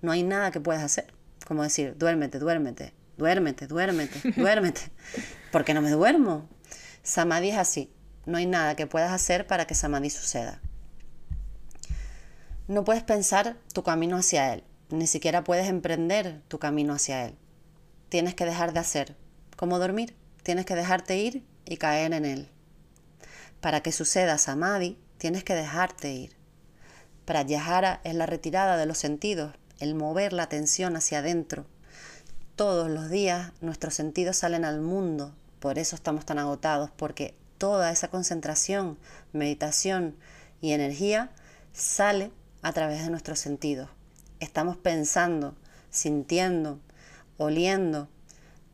No hay nada que puedas hacer. Como decir, duérmete, duérmete, duérmete, duérmete, <laughs> duérmete. porque no me duermo? Samadhi es así. No hay nada que puedas hacer para que Samadhi suceda. No puedes pensar tu camino hacia Él, ni siquiera puedes emprender tu camino hacia Él. Tienes que dejar de hacer, como dormir, tienes que dejarte ir y caer en Él. Para que suceda Samadhi, tienes que dejarte ir. Pratyahara es la retirada de los sentidos, el mover la atención hacia adentro, todos los días nuestros sentidos salen al mundo, por eso estamos tan agotados, porque toda esa concentración, meditación y energía sale a través de nuestros sentidos. Estamos pensando, sintiendo, oliendo,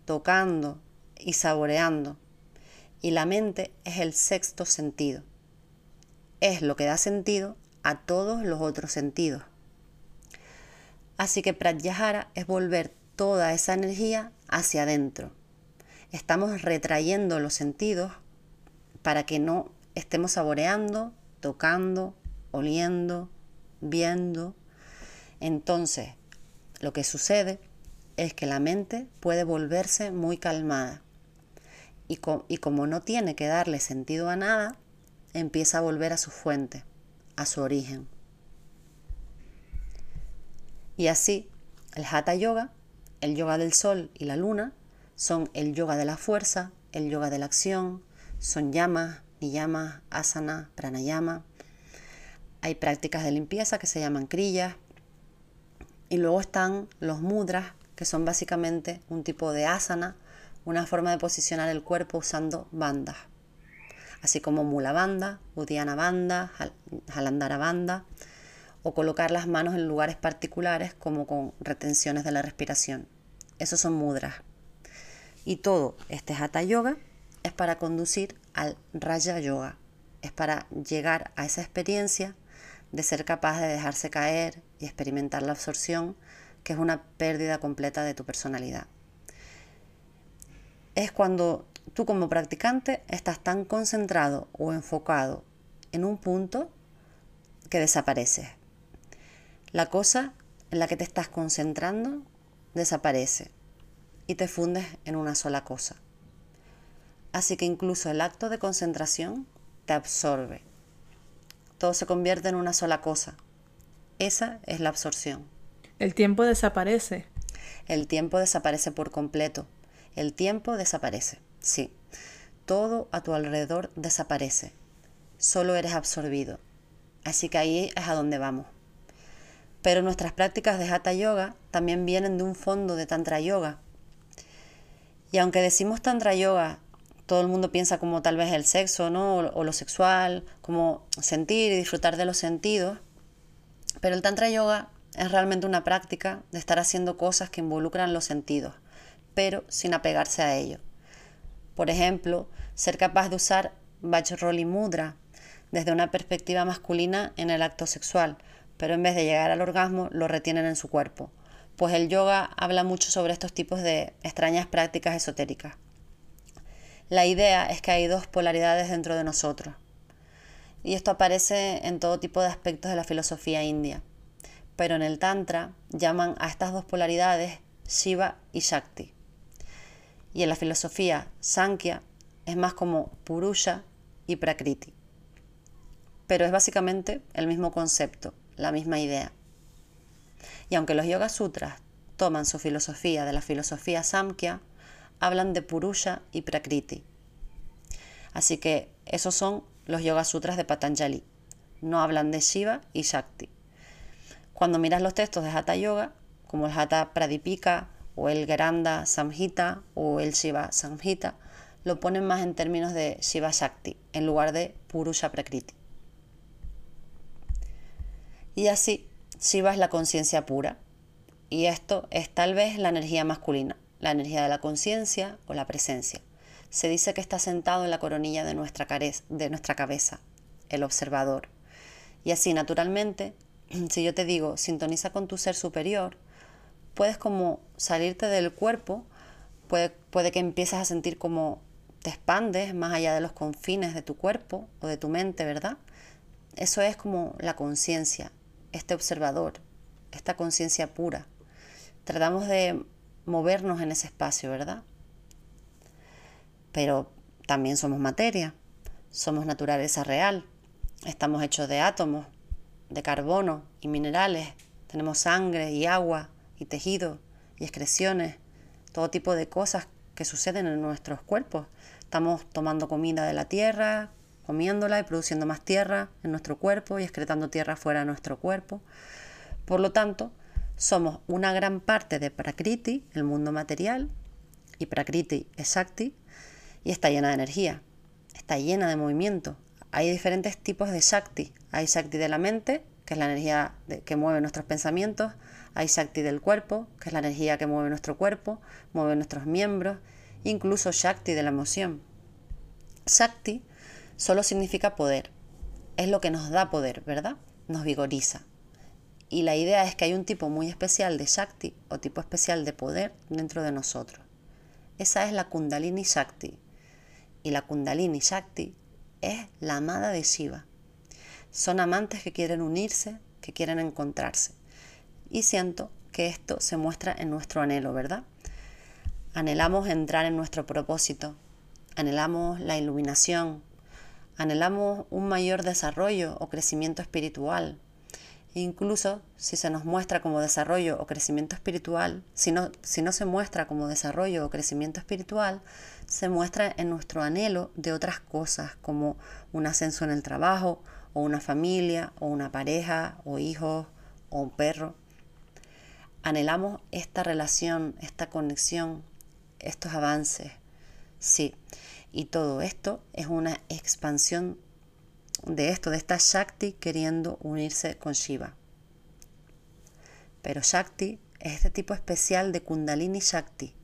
tocando y saboreando. Y la mente es el sexto sentido. Es lo que da sentido a todos los otros sentidos. Así que Pratyahara es volver toda esa energía hacia adentro. Estamos retrayendo los sentidos para que no estemos saboreando, tocando, oliendo, viendo. Entonces, lo que sucede es que la mente puede volverse muy calmada. Y, y, como no tiene que darle sentido a nada, empieza a volver a su fuente, a su origen. Y así, el Hatha Yoga el yoga del sol y la luna son el yoga de la fuerza, el yoga de la acción, son llamas, niyamas, asana, pranayama. Hay prácticas de limpieza que se llaman crillas. Y luego están los mudras, que son básicamente un tipo de asana, una forma de posicionar el cuerpo usando bandas. Así como mula banda, udiana banda, jalandara banda o colocar las manos en lugares particulares como con retenciones de la respiración. Esos son mudras. Y todo este hatha yoga es para conducir al raya yoga. Es para llegar a esa experiencia de ser capaz de dejarse caer y experimentar la absorción, que es una pérdida completa de tu personalidad. Es cuando tú como practicante estás tan concentrado o enfocado en un punto que desapareces. La cosa en la que te estás concentrando desaparece y te fundes en una sola cosa. Así que incluso el acto de concentración te absorbe. Todo se convierte en una sola cosa. Esa es la absorción. El tiempo desaparece. El tiempo desaparece por completo. El tiempo desaparece, sí. Todo a tu alrededor desaparece. Solo eres absorbido. Así que ahí es a donde vamos. Pero nuestras prácticas de Hatha Yoga también vienen de un fondo de Tantra Yoga. Y aunque decimos Tantra Yoga, todo el mundo piensa como tal vez el sexo, ¿no? O, lo sexual, como sentir y disfrutar de los sentidos. Pero el Tantra Yoga es realmente una práctica de estar haciendo cosas que involucran los sentidos, pero sin apegarse a ellos. Por ejemplo, ser capaz de usar Vajroli Mudra desde una perspectiva masculina en el acto sexual, pero en vez de llegar al orgasmo lo retienen en su cuerpo. Pues el yoga habla mucho sobre estos tipos de extrañas prácticas esotéricas. La idea es que hay dos polaridades dentro de nosotros. Y esto aparece en todo tipo de aspectos de la filosofía india. Pero en el Tantra llaman a estas dos polaridades Shiva y Shakti. Y en la filosofía Sankhya es más como Purusha y Prakriti. Pero es básicamente el mismo concepto, la misma idea. Y aunque los Yoga Sutras toman su filosofía de la filosofía Samkhya, hablan de Purusha y Prakriti. Así que esos son los Yoga Sutras de Patanjali. No hablan de Shiva y Shakti. Cuando miras los textos de Hatha Yoga, como el Hatha Pradipika o el Geranda Samhita o el Shiva Samhita, lo ponen más en términos de Shiva Shakti en lugar de Purusha Prakriti. Y así, Shiva es la conciencia pura. Y esto es tal vez la energía masculina, la energía de la conciencia o la presencia. Se dice que está sentado en la coronilla de nuestra cabeza, el observador. Y así, naturalmente, si yo te digo, sintoniza con tu ser superior, puedes como salirte del cuerpo, puede, puede que empieces a sentir como te expandes más allá de los confines de tu cuerpo o de tu mente, ¿verdad? Eso es como la conciencia, este observador, esta conciencia pura. Tratamos de movernos en ese espacio, ¿verdad? Pero también somos materia, somos naturaleza real, estamos hechos de átomos, de carbono y minerales, tenemos sangre y agua y tejido y excreciones, todo tipo de cosas que suceden en nuestros cuerpos. Estamos tomando comida de la tierra, comiéndola y produciendo más tierra en nuestro cuerpo y excretando tierra fuera de nuestro cuerpo. Por lo tanto, somos una gran parte de Prakriti, el mundo material, y Prakriti es Shakti, y está llena de energía, está llena de movimiento. Hay diferentes tipos de Shakti. Hay Shakti de la mente, que es la energía que mueve nuestros pensamientos. Hay Shakti del cuerpo, que es la energía que mueve nuestro cuerpo, mueve nuestros miembros. Incluso Shakti de la emoción. Shakti solo significa poder. Es lo que nos da poder, ¿verdad? Nos vigoriza. Y la idea es que hay un tipo muy especial de Shakti o tipo especial de poder dentro de nosotros. Esa es la Kundalini Shakti. Y la Kundalini Shakti es la amada de Shiva. Son amantes que quieren unirse, que quieren encontrarse. Y siento que esto se muestra en nuestro anhelo, ¿verdad? Anhelamos entrar en nuestro propósito, anhelamos la iluminación, anhelamos un mayor desarrollo o crecimiento espiritual. incluso si se nos muestra como desarrollo o crecimiento espiritual, si no, si no se muestra como desarrollo o crecimiento espiritual, se muestra en nuestro anhelo de otras cosas como un ascenso en el trabajo, o una familia, o una pareja, o hijos, o un perro. Anhelamos esta relación, esta conexión, estos avances. Sí, y todo esto es una expansión de esto, de esta Shakti queriendo unirse con Shiva. Pero Shakti es este tipo especial de Kundalini Shakti.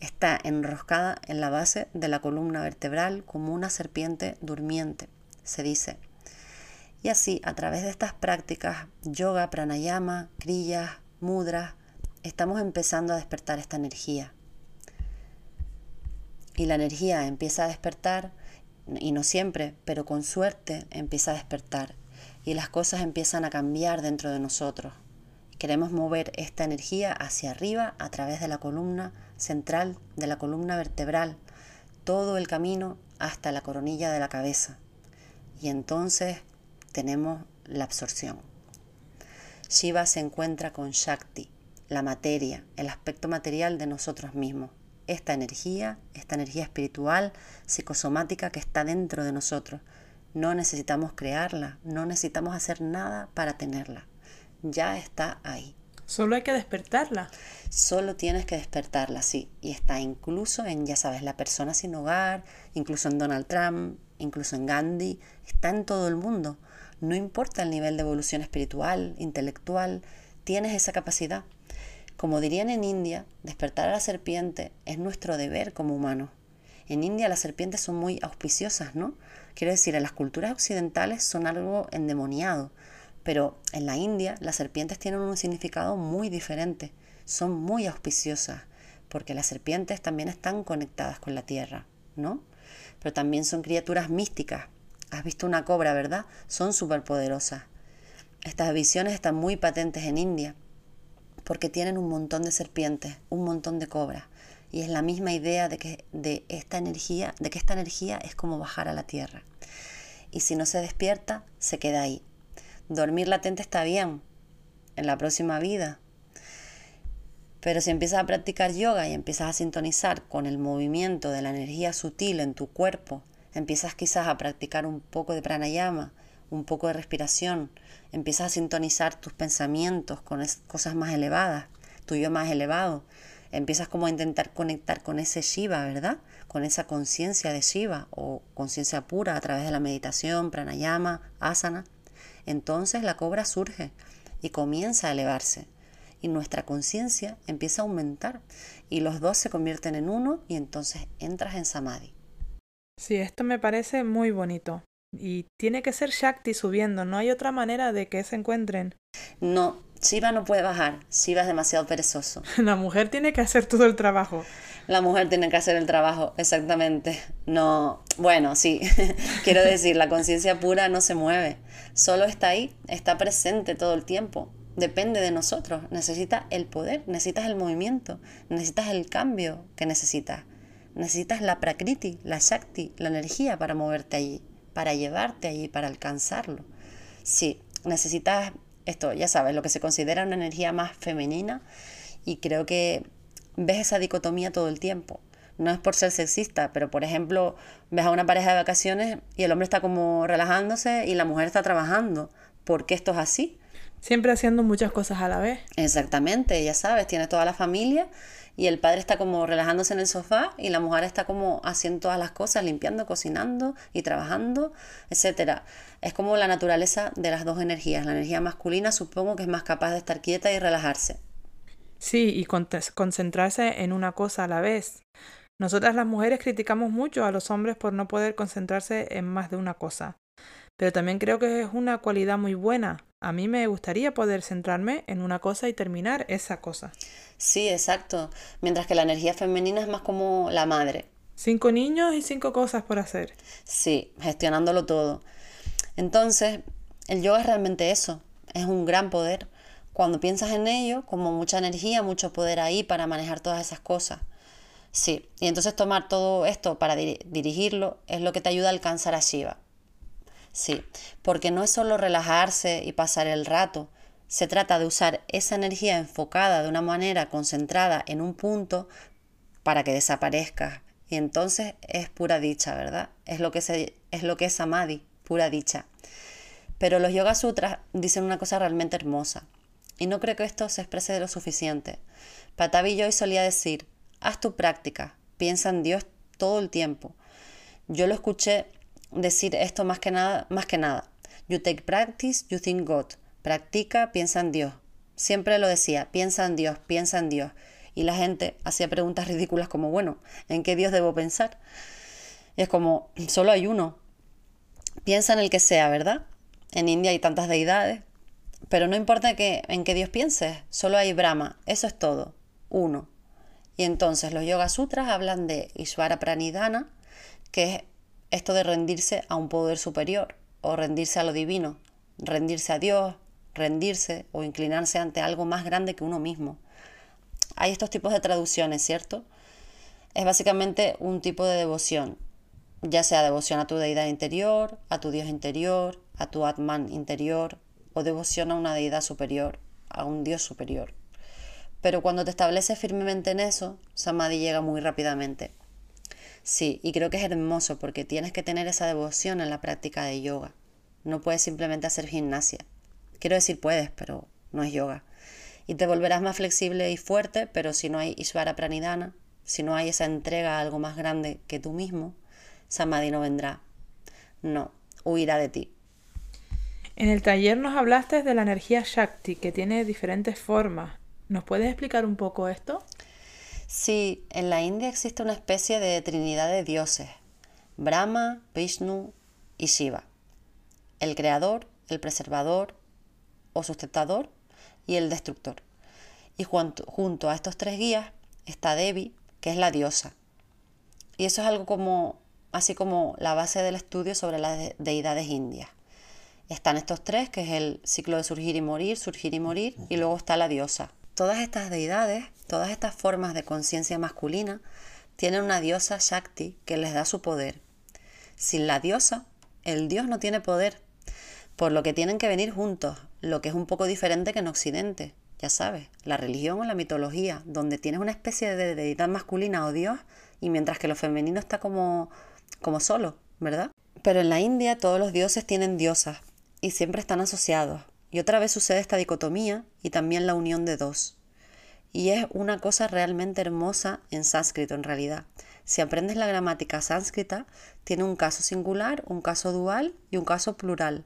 Está enroscada en la base de la columna vertebral como una serpiente durmiente, se dice. Y así, a través de estas prácticas, yoga, pranayama, kriyas, mudras, estamos empezando a despertar esta energía y la energía empieza a despertar, y no siempre, pero con suerte empieza a despertar y las cosas empiezan a cambiar dentro de nosotros. Queremos mover esta energía hacia arriba a través de la columna central, de la columna vertebral, todo el camino hasta la coronilla de la cabeza. Y entonces tenemos la absorción. Shiva se encuentra con Shakti la materia, el aspecto material de nosotros mismos. Esta energía, esta energía espiritual, psicosomática que está dentro de nosotros. No necesitamos crearla, no necesitamos hacer nada para tenerla. Ya está ahí. Solo hay que despertarla. Solo tienes que despertarla, sí. Y está incluso en, ya sabes, la persona sin hogar, incluso en Donald Trump, incluso en Gandhi. Está en todo el mundo. No importa el nivel de evolución espiritual, intelectual, tienes esa capacidad. Como dirían en India, despertar a la serpiente es nuestro deber como humanos. En India las serpientes son muy auspiciosas, ¿no? Quiero decir, en las culturas occidentales son algo endemoniado, pero en la India las serpientes tienen un significado muy diferente, son muy auspiciosas, porque las serpientes también están conectadas con la tierra, ¿no? Pero también son criaturas místicas. Has visto una cobra, ¿verdad? Son superpoderosas. Estas visiones están muy patentes en India porque tienen un montón de serpientes, un montón de cobras. Y es la misma idea de que de esta energía, de que esta energía es como bajar a la tierra. Y si no se despierta, se queda ahí. Dormir latente está bien en la próxima vida. Pero si empiezas a practicar yoga y empiezas a sintonizar con el movimiento de la energía sutil en tu cuerpo, empiezas quizás a practicar un poco de pranayama, un poco de respiración, empiezas a sintonizar tus pensamientos con cosas más elevadas, tu yo más elevado, empiezas como a intentar conectar con ese Shiva, ¿verdad? Con esa conciencia de Shiva o conciencia pura a través de la meditación, pranayama, asana. Entonces la cobra surge y comienza a elevarse y nuestra conciencia empieza a aumentar y los dos se convierten en uno y entonces entras en samadhi. Sí, esto me parece muy bonito. Y tiene que ser Shakti subiendo, no hay otra manera de que se encuentren. No, Shiva no puede bajar, Shiva es demasiado perezoso. <laughs> La mujer tiene que hacer todo el trabajo. La mujer tiene que hacer el trabajo, exactamente. No, bueno, sí, <laughs> quiero decir, la conciencia pura no se mueve, solo está ahí, está presente todo el tiempo. Depende de nosotros, necesita el poder, necesitas el movimiento, necesitas el cambio que necesitas. Necesitas la prakriti, la shakti, la energía para moverte allí para llevarte allí, para alcanzarlo. Sí, necesitas esto, ya sabes, lo que se considera una energía más femenina y creo que ves esa dicotomía todo el tiempo. No es por ser sexista, pero por ejemplo, ves a una pareja de vacaciones y el hombre está como relajándose y la mujer está trabajando. ¿Por qué esto es así? Siempre haciendo muchas cosas a la vez. Exactamente, ya sabes, tiene toda la familia y el padre está como relajándose en el sofá y la mujer está como haciendo todas las cosas, limpiando, cocinando y trabajando, etcétera. Es como la naturaleza de las dos energías. La energía masculina supongo que es más capaz de estar quieta y relajarse. Sí, y concentrarse en una cosa a la vez. Nosotras las mujeres criticamos mucho a los hombres por no poder concentrarse en más de una cosa. Pero también creo que es una cualidad muy buena, a mí me gustaría poder centrarme en una cosa y terminar esa cosa. Sí, exacto. Mientras que la energía femenina es más como la madre. Cinco niños y cinco cosas por hacer. Sí, gestionándolo todo. Entonces, el yoga es realmente eso. Es un gran poder. Cuando piensas en ello, como mucha energía, mucho poder ahí para manejar todas esas cosas. Sí, y entonces tomar todo esto para dirigirlo es lo que te ayuda a alcanzar a Shiva. Sí, porque no es solo relajarse y pasar el rato, se trata de usar esa energía enfocada de una manera concentrada en un punto para que desaparezca. Y entonces es pura dicha, ¿verdad? Es lo que, se, es, lo que es pura dicha. Pero los Yoga Sutras dicen una cosa realmente hermosa. Y no creo que esto se exprese de lo suficiente. Patavi Joy solía decir, haz tu práctica, piensa en Dios todo el tiempo. Yo lo escuché decir esto más que nada, más que nada. You take practice, you think God. Practica, piensa en Dios. Siempre lo decía, piensa en Dios, piensa en Dios. Y la gente hacía preguntas <laughs> ridículas como, bueno, ¿en qué Dios debo pensar? Es como, solo hay uno. Piensa en el que sea, ¿verdad? En India hay tantas deidades. Pero no importa que, en qué Dios pienses, solo hay Brahma, eso es todo, uno. Y entonces los Yoga Sutras hablan de Ishvara Pranidhana, que es esto de rendirse a un poder superior o rendirse a lo divino, rendirse a Dios, rendirse o inclinarse ante algo más grande que uno mismo. Hay estos tipos de traducciones, ¿cierto? Es básicamente un tipo de devoción, ya sea devoción a tu deidad interior, a tu Dios interior, a tu Atman interior o devoción a una deidad superior, a un Dios superior. pero cuando te estableces firmemente en eso, Samadhi llega muy rápidamente. Sí, y creo que es hermoso porque tienes que tener esa devoción en la práctica de yoga. No puedes simplemente hacer gimnasia. Quiero decir, puedes, pero no es yoga. Y te volverás más flexible y fuerte, pero si no hay Ishvara Pranidhana, si no hay esa entrega a algo más grande que tú mismo, Samadhi no vendrá. No, huirá de ti. En el taller nos hablaste de la energía Shakti, que tiene diferentes formas. ¿Nos puedes explicar un poco esto? Sí, en la India existe una especie de trinidad de dioses, Brahma, Vishnu y Shiva. El creador, el preservador o sustentador y el destructor. Y junto, a estos tres guías está Devi, que es la diosa. Y eso es algo como, así como la base del estudio sobre las deidades indias. Están estos tres, que es el ciclo de surgir y morir, surgir y morir, y luego está la diosa. Todas estas deidades, todas estas formas de conciencia masculina, tienen una diosa Shakti que les da su poder. Sin la diosa, el dios no tiene poder, por lo que tienen que venir juntos, lo que es un poco diferente que en Occidente, ya sabes, la religión o la mitología, donde tienes una especie de deidad masculina o dios, y mientras que lo femenino está como, como solo, ¿verdad? Pero en la India todos los dioses tienen diosas y siempre están asociados. Y otra vez sucede esta dicotomía y también la unión de dos. Y es una cosa realmente hermosa en sánscrito en realidad. Si aprendes la gramática sánscrita, tiene un caso singular, un caso dual y un caso plural.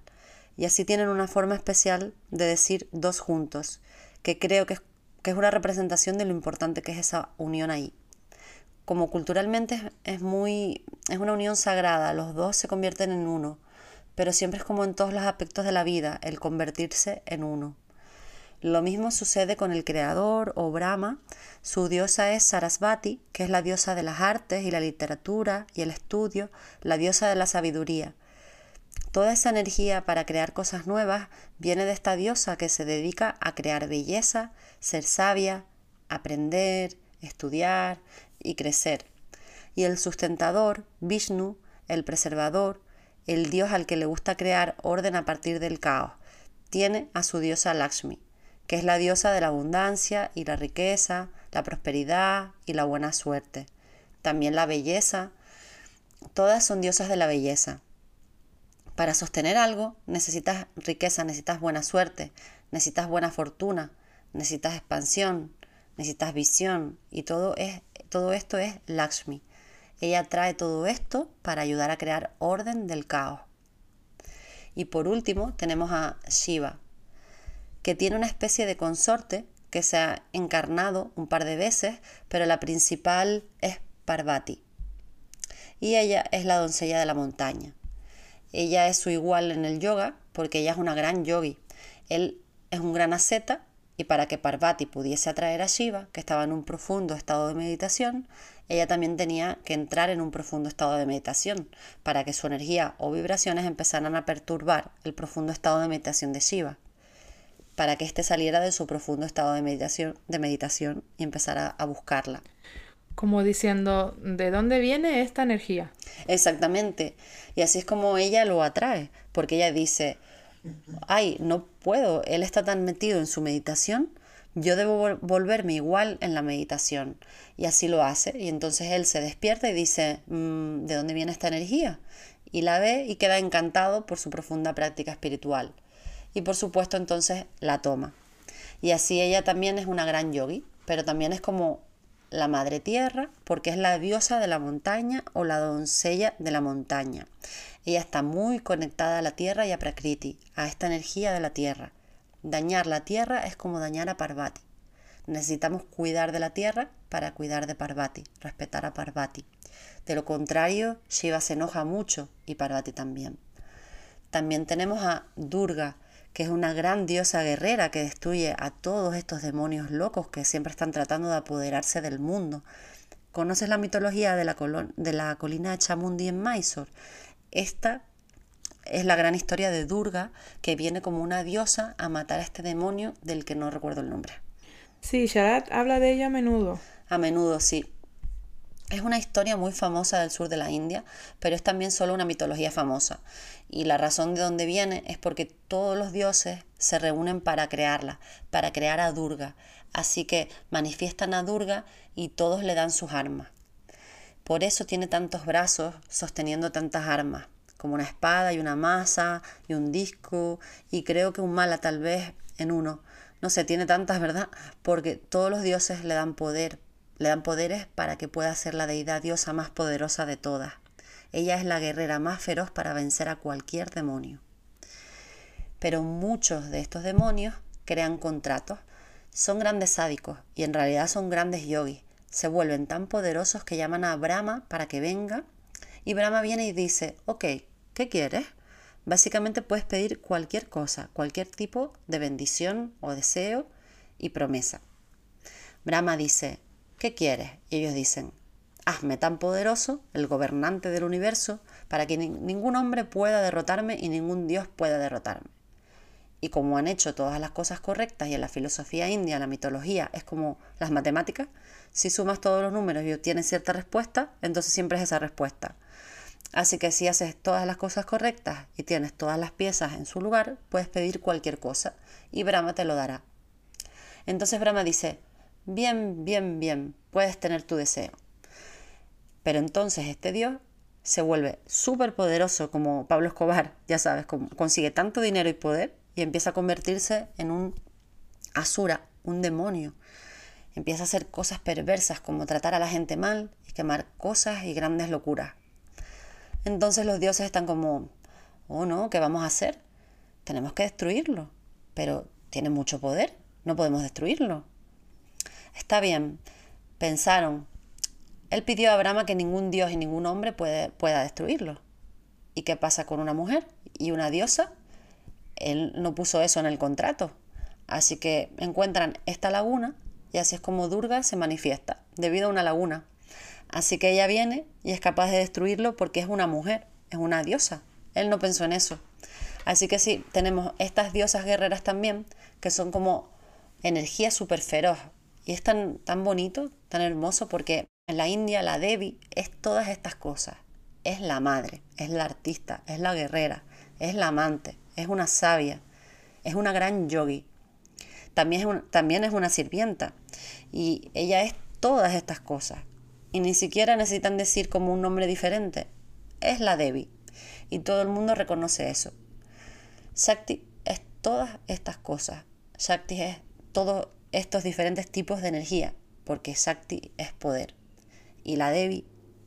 Y así tienen una forma especial de decir dos juntos, que creo que es, que es una representación de lo importante que es esa unión ahí. Como culturalmente es muy es una unión sagrada, los dos se convierten en uno pero siempre es como en todos los aspectos de la vida, el convertirse en uno. Lo mismo sucede con el creador o Brahma. Su diosa es Sarasvati, que es la diosa de las artes y la literatura y el estudio, la diosa de la sabiduría. Toda esa energía para crear cosas nuevas viene de esta diosa que se dedica a crear belleza, ser sabia, aprender, estudiar y crecer. Y el sustentador, Vishnu, el preservador, el dios al que le gusta crear orden a partir del caos. Tiene a su diosa Lakshmi, que es la diosa de la abundancia y la riqueza, la prosperidad y la buena suerte. También la belleza. Todas son diosas de la belleza. Para sostener algo necesitas riqueza, necesitas buena suerte, necesitas buena fortuna, necesitas expansión, necesitas visión y todo, es, todo esto es Lakshmi. Ella trae todo esto para ayudar a crear orden del caos. Y por último tenemos a Shiva, que tiene una especie de consorte que se ha encarnado un par de veces, pero la principal es Parvati. Y ella es la doncella de la montaña. Ella es su igual en el yoga porque ella es una gran yogi. Él es un gran asceta y para que Parvati pudiese atraer a Shiva, que estaba en un profundo estado de meditación, ella también tenía que entrar en un profundo estado de meditación para que su energía o vibraciones empezaran a perturbar el profundo estado de meditación de Shiva, para que éste saliera de su profundo estado de meditación, de meditación y empezara a buscarla. Como diciendo, ¿de dónde viene esta energía? Exactamente. Y así es como ella lo atrae, porque ella dice, ay, no puedo, él está tan metido en su meditación, yo debo volverme igual en la meditación. Y así lo hace. Y entonces él se despierta y dice, mm, ¿de dónde viene esta energía? Y la ve y queda encantado por su profunda práctica espiritual. Y por supuesto entonces la toma. Y así ella también es una gran yogi, pero también es como la madre tierra, porque es la diosa de la montaña o la doncella de la montaña. Ella está muy conectada a la tierra y a Prakriti, a esta energía de la tierra. Dañar la tierra es como dañar a Parvati. Necesitamos cuidar de la tierra para cuidar de Parvati, respetar a Parvati. De lo contrario, Shiva se enoja mucho y Parvati también. También tenemos a Durga, que es una gran diosa guerrera que destruye a todos estos demonios locos que siempre están tratando de apoderarse del mundo. ¿Conoces la mitología de la, de la colina de Chamundi en Mysore? Esta es la gran historia de Durga, que viene como una diosa a matar a este demonio del que no recuerdo el nombre. Sí, Sharat habla de ella a menudo. A menudo, sí. Es una historia muy famosa del sur de la India, pero es también solo una mitología famosa. Y la razón de dónde viene es porque todos los dioses se reúnen para crearla, para crear a Durga. Así que manifiestan a Durga y todos le dan sus armas. Por eso tiene tantos brazos sosteniendo tantas armas, como una espada y una masa y un disco y creo que un mala tal vez en uno. No sé, tiene tantas, ¿verdad? Porque todos los dioses le dan poder, le dan poderes para que pueda ser la deidad diosa más poderosa de todas. Ella es la guerrera más feroz para vencer a cualquier demonio. Pero muchos de estos demonios crean contratos. Son grandes sádicos y en realidad son grandes yogis. Se vuelven tan poderosos que llaman a Brahma para que venga y Brahma viene y dice, ok, ¿qué quieres? Básicamente puedes pedir cualquier cosa, cualquier tipo de bendición o deseo y promesa. Brahma dice, ¿qué quieres? Y ellos dicen, hazme tan poderoso, el gobernante del universo, para que ningún hombre pueda derrotarme y ningún dios pueda derrotarme. Y como han hecho todas las cosas correctas y en la filosofía india, la mitología, es como las matemáticas, si sumas todos los números y obtienes cierta respuesta, entonces siempre es esa respuesta. Así que si haces todas las cosas correctas y tienes todas las piezas en su lugar, puedes pedir cualquier cosa y Brahma te lo dará. Entonces Brahma dice, bien, bien, bien, puedes tener tu deseo. Pero entonces este Dios se vuelve súper poderoso como Pablo Escobar, ya sabes, consigue tanto dinero y poder y empieza a convertirse en un asura, un demonio. Empieza a hacer cosas perversas como tratar a la gente mal y quemar cosas y grandes locuras. Entonces los dioses están como, oh no, ¿qué vamos a hacer? Tenemos que destruirlo, pero tiene mucho poder, no podemos destruirlo. Está bien, pensaron, él pidió a Brahma que ningún dios y ningún hombre pueda destruirlo. ¿Y qué pasa con una mujer y una diosa? Él no puso eso en el contrato. Así que encuentran esta laguna y así es como Durga se manifiesta, debido a una laguna. Así que ella viene y es capaz de destruirlo porque es una mujer, es una diosa. Él no pensó en eso. Así que sí, tenemos estas diosas guerreras también, que son como energía súper feroz. Y es tan, tan bonito, tan hermoso, porque la India la Devi es todas estas cosas. Es la madre, es la artista, es la guerrera, es la amante, es una sabia, es una gran yogi. También es, también es una sirvienta. Y ella es todas estas cosas y ni siquiera necesitan decir como un nombre diferente. Es la Devi y todo el mundo reconoce eso. Shakti es todas estas cosas. Shakti es todos estos diferentes tipos de energía, porque Shakti es poder. Y la Devi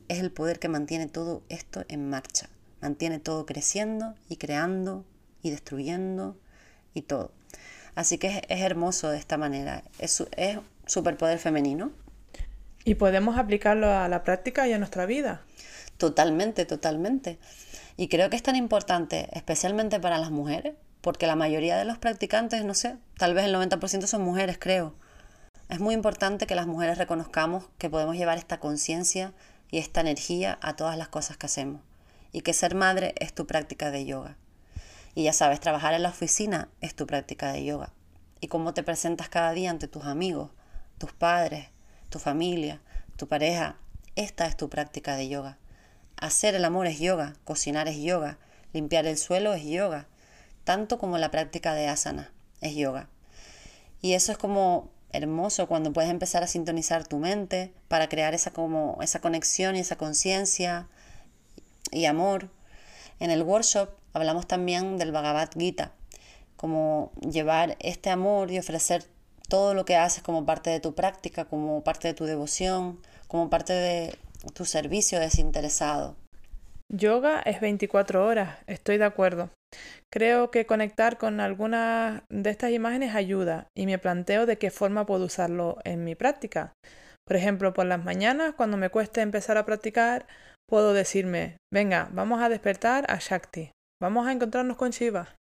es el poder que mantiene todo esto en marcha. Mantiene todo creciendo y creando y destruyendo y todo. Así que es, hermoso de esta manera. Es, es superpoder femenino y podemos aplicarlo a la práctica y a nuestra vida. Totalmente, totalmente. Y creo que es tan importante, especialmente para las mujeres, porque la mayoría de los practicantes, no sé, tal vez el 90% son mujeres, creo. Es muy importante que las mujeres reconozcamos que podemos llevar esta conciencia y esta energía a todas las cosas que hacemos. Y que ser madre es tu práctica de yoga. Y ya sabes, trabajar en la oficina es tu práctica de yoga. Y cómo te presentas cada día ante tus amigos, tus padres, tu familia, tu pareja. Esta es tu práctica de yoga. Hacer el amor es yoga, cocinar es yoga, limpiar el suelo es yoga, tanto como la práctica de asana es yoga. Y eso es como hermoso cuando puedes empezar a sintonizar tu mente para crear esa como esa conexión y esa conciencia y amor. En el workshop hablamos también del Bhagavad Gita, como llevar este amor y ofrecer todo lo que haces como parte de tu práctica, como parte de tu devoción, como parte de tu servicio desinteresado. Yoga es 24 horas, estoy de acuerdo. Creo que conectar con algunas de estas imágenes ayuda y me planteo de qué forma puedo usarlo en mi práctica. Por ejemplo, por las mañanas, cuando me cueste empezar a practicar, puedo decirme, venga, vamos a despertar a Shakti, vamos a encontrarnos con Shiva.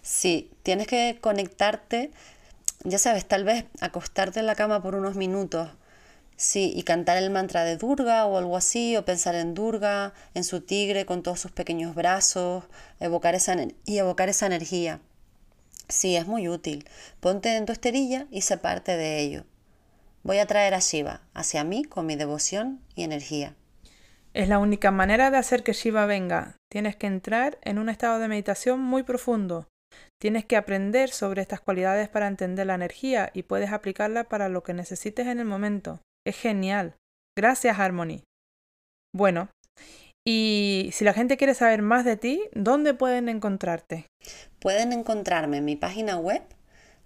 Sí, tienes que conectarte ya sabes, tal vez acostarte en la cama por unos minutos, sí, y cantar el mantra de Durga o algo así, o pensar en Durga, en su tigre con todos sus pequeños brazos, evocar esa, y evocar esa energía. Sí, es muy útil. Ponte en tu esterilla y se parte de ello. Voy a traer a Shiva hacia mí con mi devoción y energía. Es la única manera de hacer que Shiva venga. Tienes que entrar en un estado de meditación muy profundo. Tienes que aprender sobre estas cualidades para entender la energía y puedes aplicarla para lo que necesites en el momento. Es genial. Gracias, Harmony. Bueno, y si la gente quiere saber más de ti, ¿dónde pueden encontrarte? Pueden encontrarme en mi página web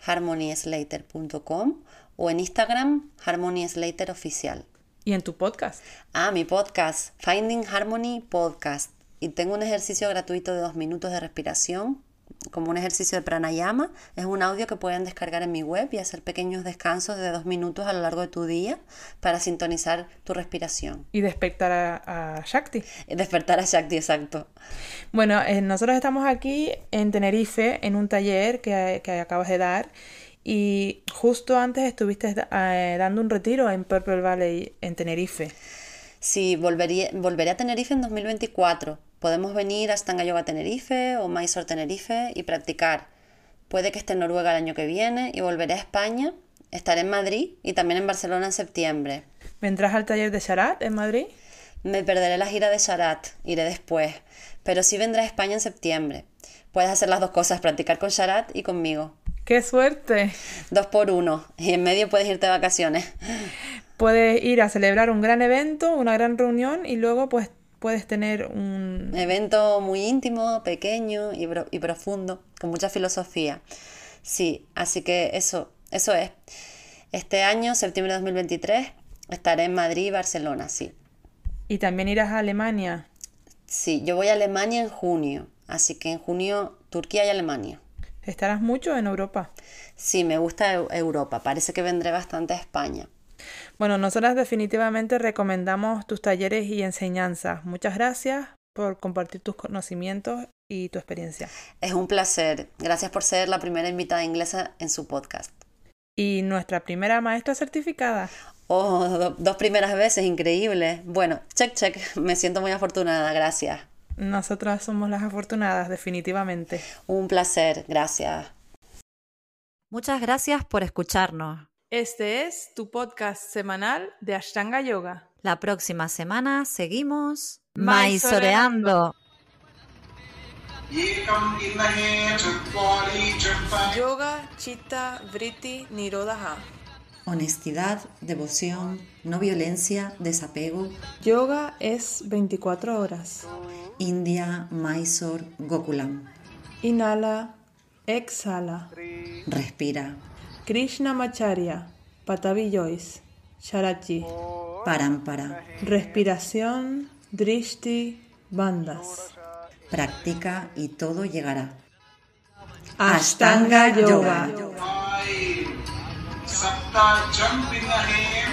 harmonyslater.com o en Instagram harmonyslateroficial. ¿Y en tu podcast? Ah, mi podcast, Finding Harmony Podcast. Y tengo un ejercicio gratuito de dos minutos de respiración como un ejercicio de pranayama. Es un audio que pueden descargar en mi web y hacer pequeños descansos de dos minutos a lo largo de tu día para sintonizar tu respiración. Y despertar a, Shakti. Despertar a Shakti, exacto. Bueno, eh, nosotros estamos aquí en Tenerife en un taller que, que acabas de dar. Y justo antes estuviste eh, dando un retiro en Purple Valley, en Tenerife. Sí, volvería, volveré a Tenerife en 2024 Podemos venir a Stanga Yoga Tenerife o Mysore Tenerife y practicar. Puede que esté en Noruega el año que viene y volveré a España. Estaré en Madrid y también en Barcelona en septiembre. ¿Vendrás al taller de Sharat en Madrid? Me perderé la gira de Sharat, iré después, pero sí vendré a España en septiembre. Puedes hacer las dos cosas, practicar con Sharat y conmigo. ¡Qué suerte! Dos por uno, y en medio puedes irte de vacaciones. Puedes ir a celebrar un gran evento, una gran reunión y luego pues puedes tener un... Evento muy íntimo, pequeño y, y, profundo, con mucha filosofía. Sí, así que eso, eso es. Este año, septiembre de 2023, estaré en Madrid y Barcelona, sí. ¿Y también irás a Alemania? Sí, yo voy a Alemania en junio, así que en junio Turquía y Alemania. ¿Estarás mucho en Europa? Sí, me gusta Europa, parece que vendré bastante a España. Bueno, nosotras definitivamente recomendamos tus talleres y enseñanzas. Muchas gracias por compartir tus conocimientos y tu experiencia. Es un placer. Gracias por ser la primera invitada inglesa en su podcast. Y nuestra primera maestra certificada. Oh, dos primeras veces, increíble. Bueno, check, check. Me siento muy afortunada, gracias. Nosotras somos las afortunadas, definitivamente. Un placer, gracias. Muchas gracias por escucharnos. Este es tu podcast semanal de Ashtanga Yoga. La próxima semana seguimos maisoreando. Yoga, Chitta, Vritti, Nirodha. Honestidad, devoción, no violencia, desapego. Yoga es 24 horas. India, Mysore, Gokulam. Inhala, exhala. Respira. Krishna Macharya, Patavi Joyce, Sharachi. Parampara. Respiración, Drishti, Bandas. Practica y todo llegará. Ashtanga Yoga. The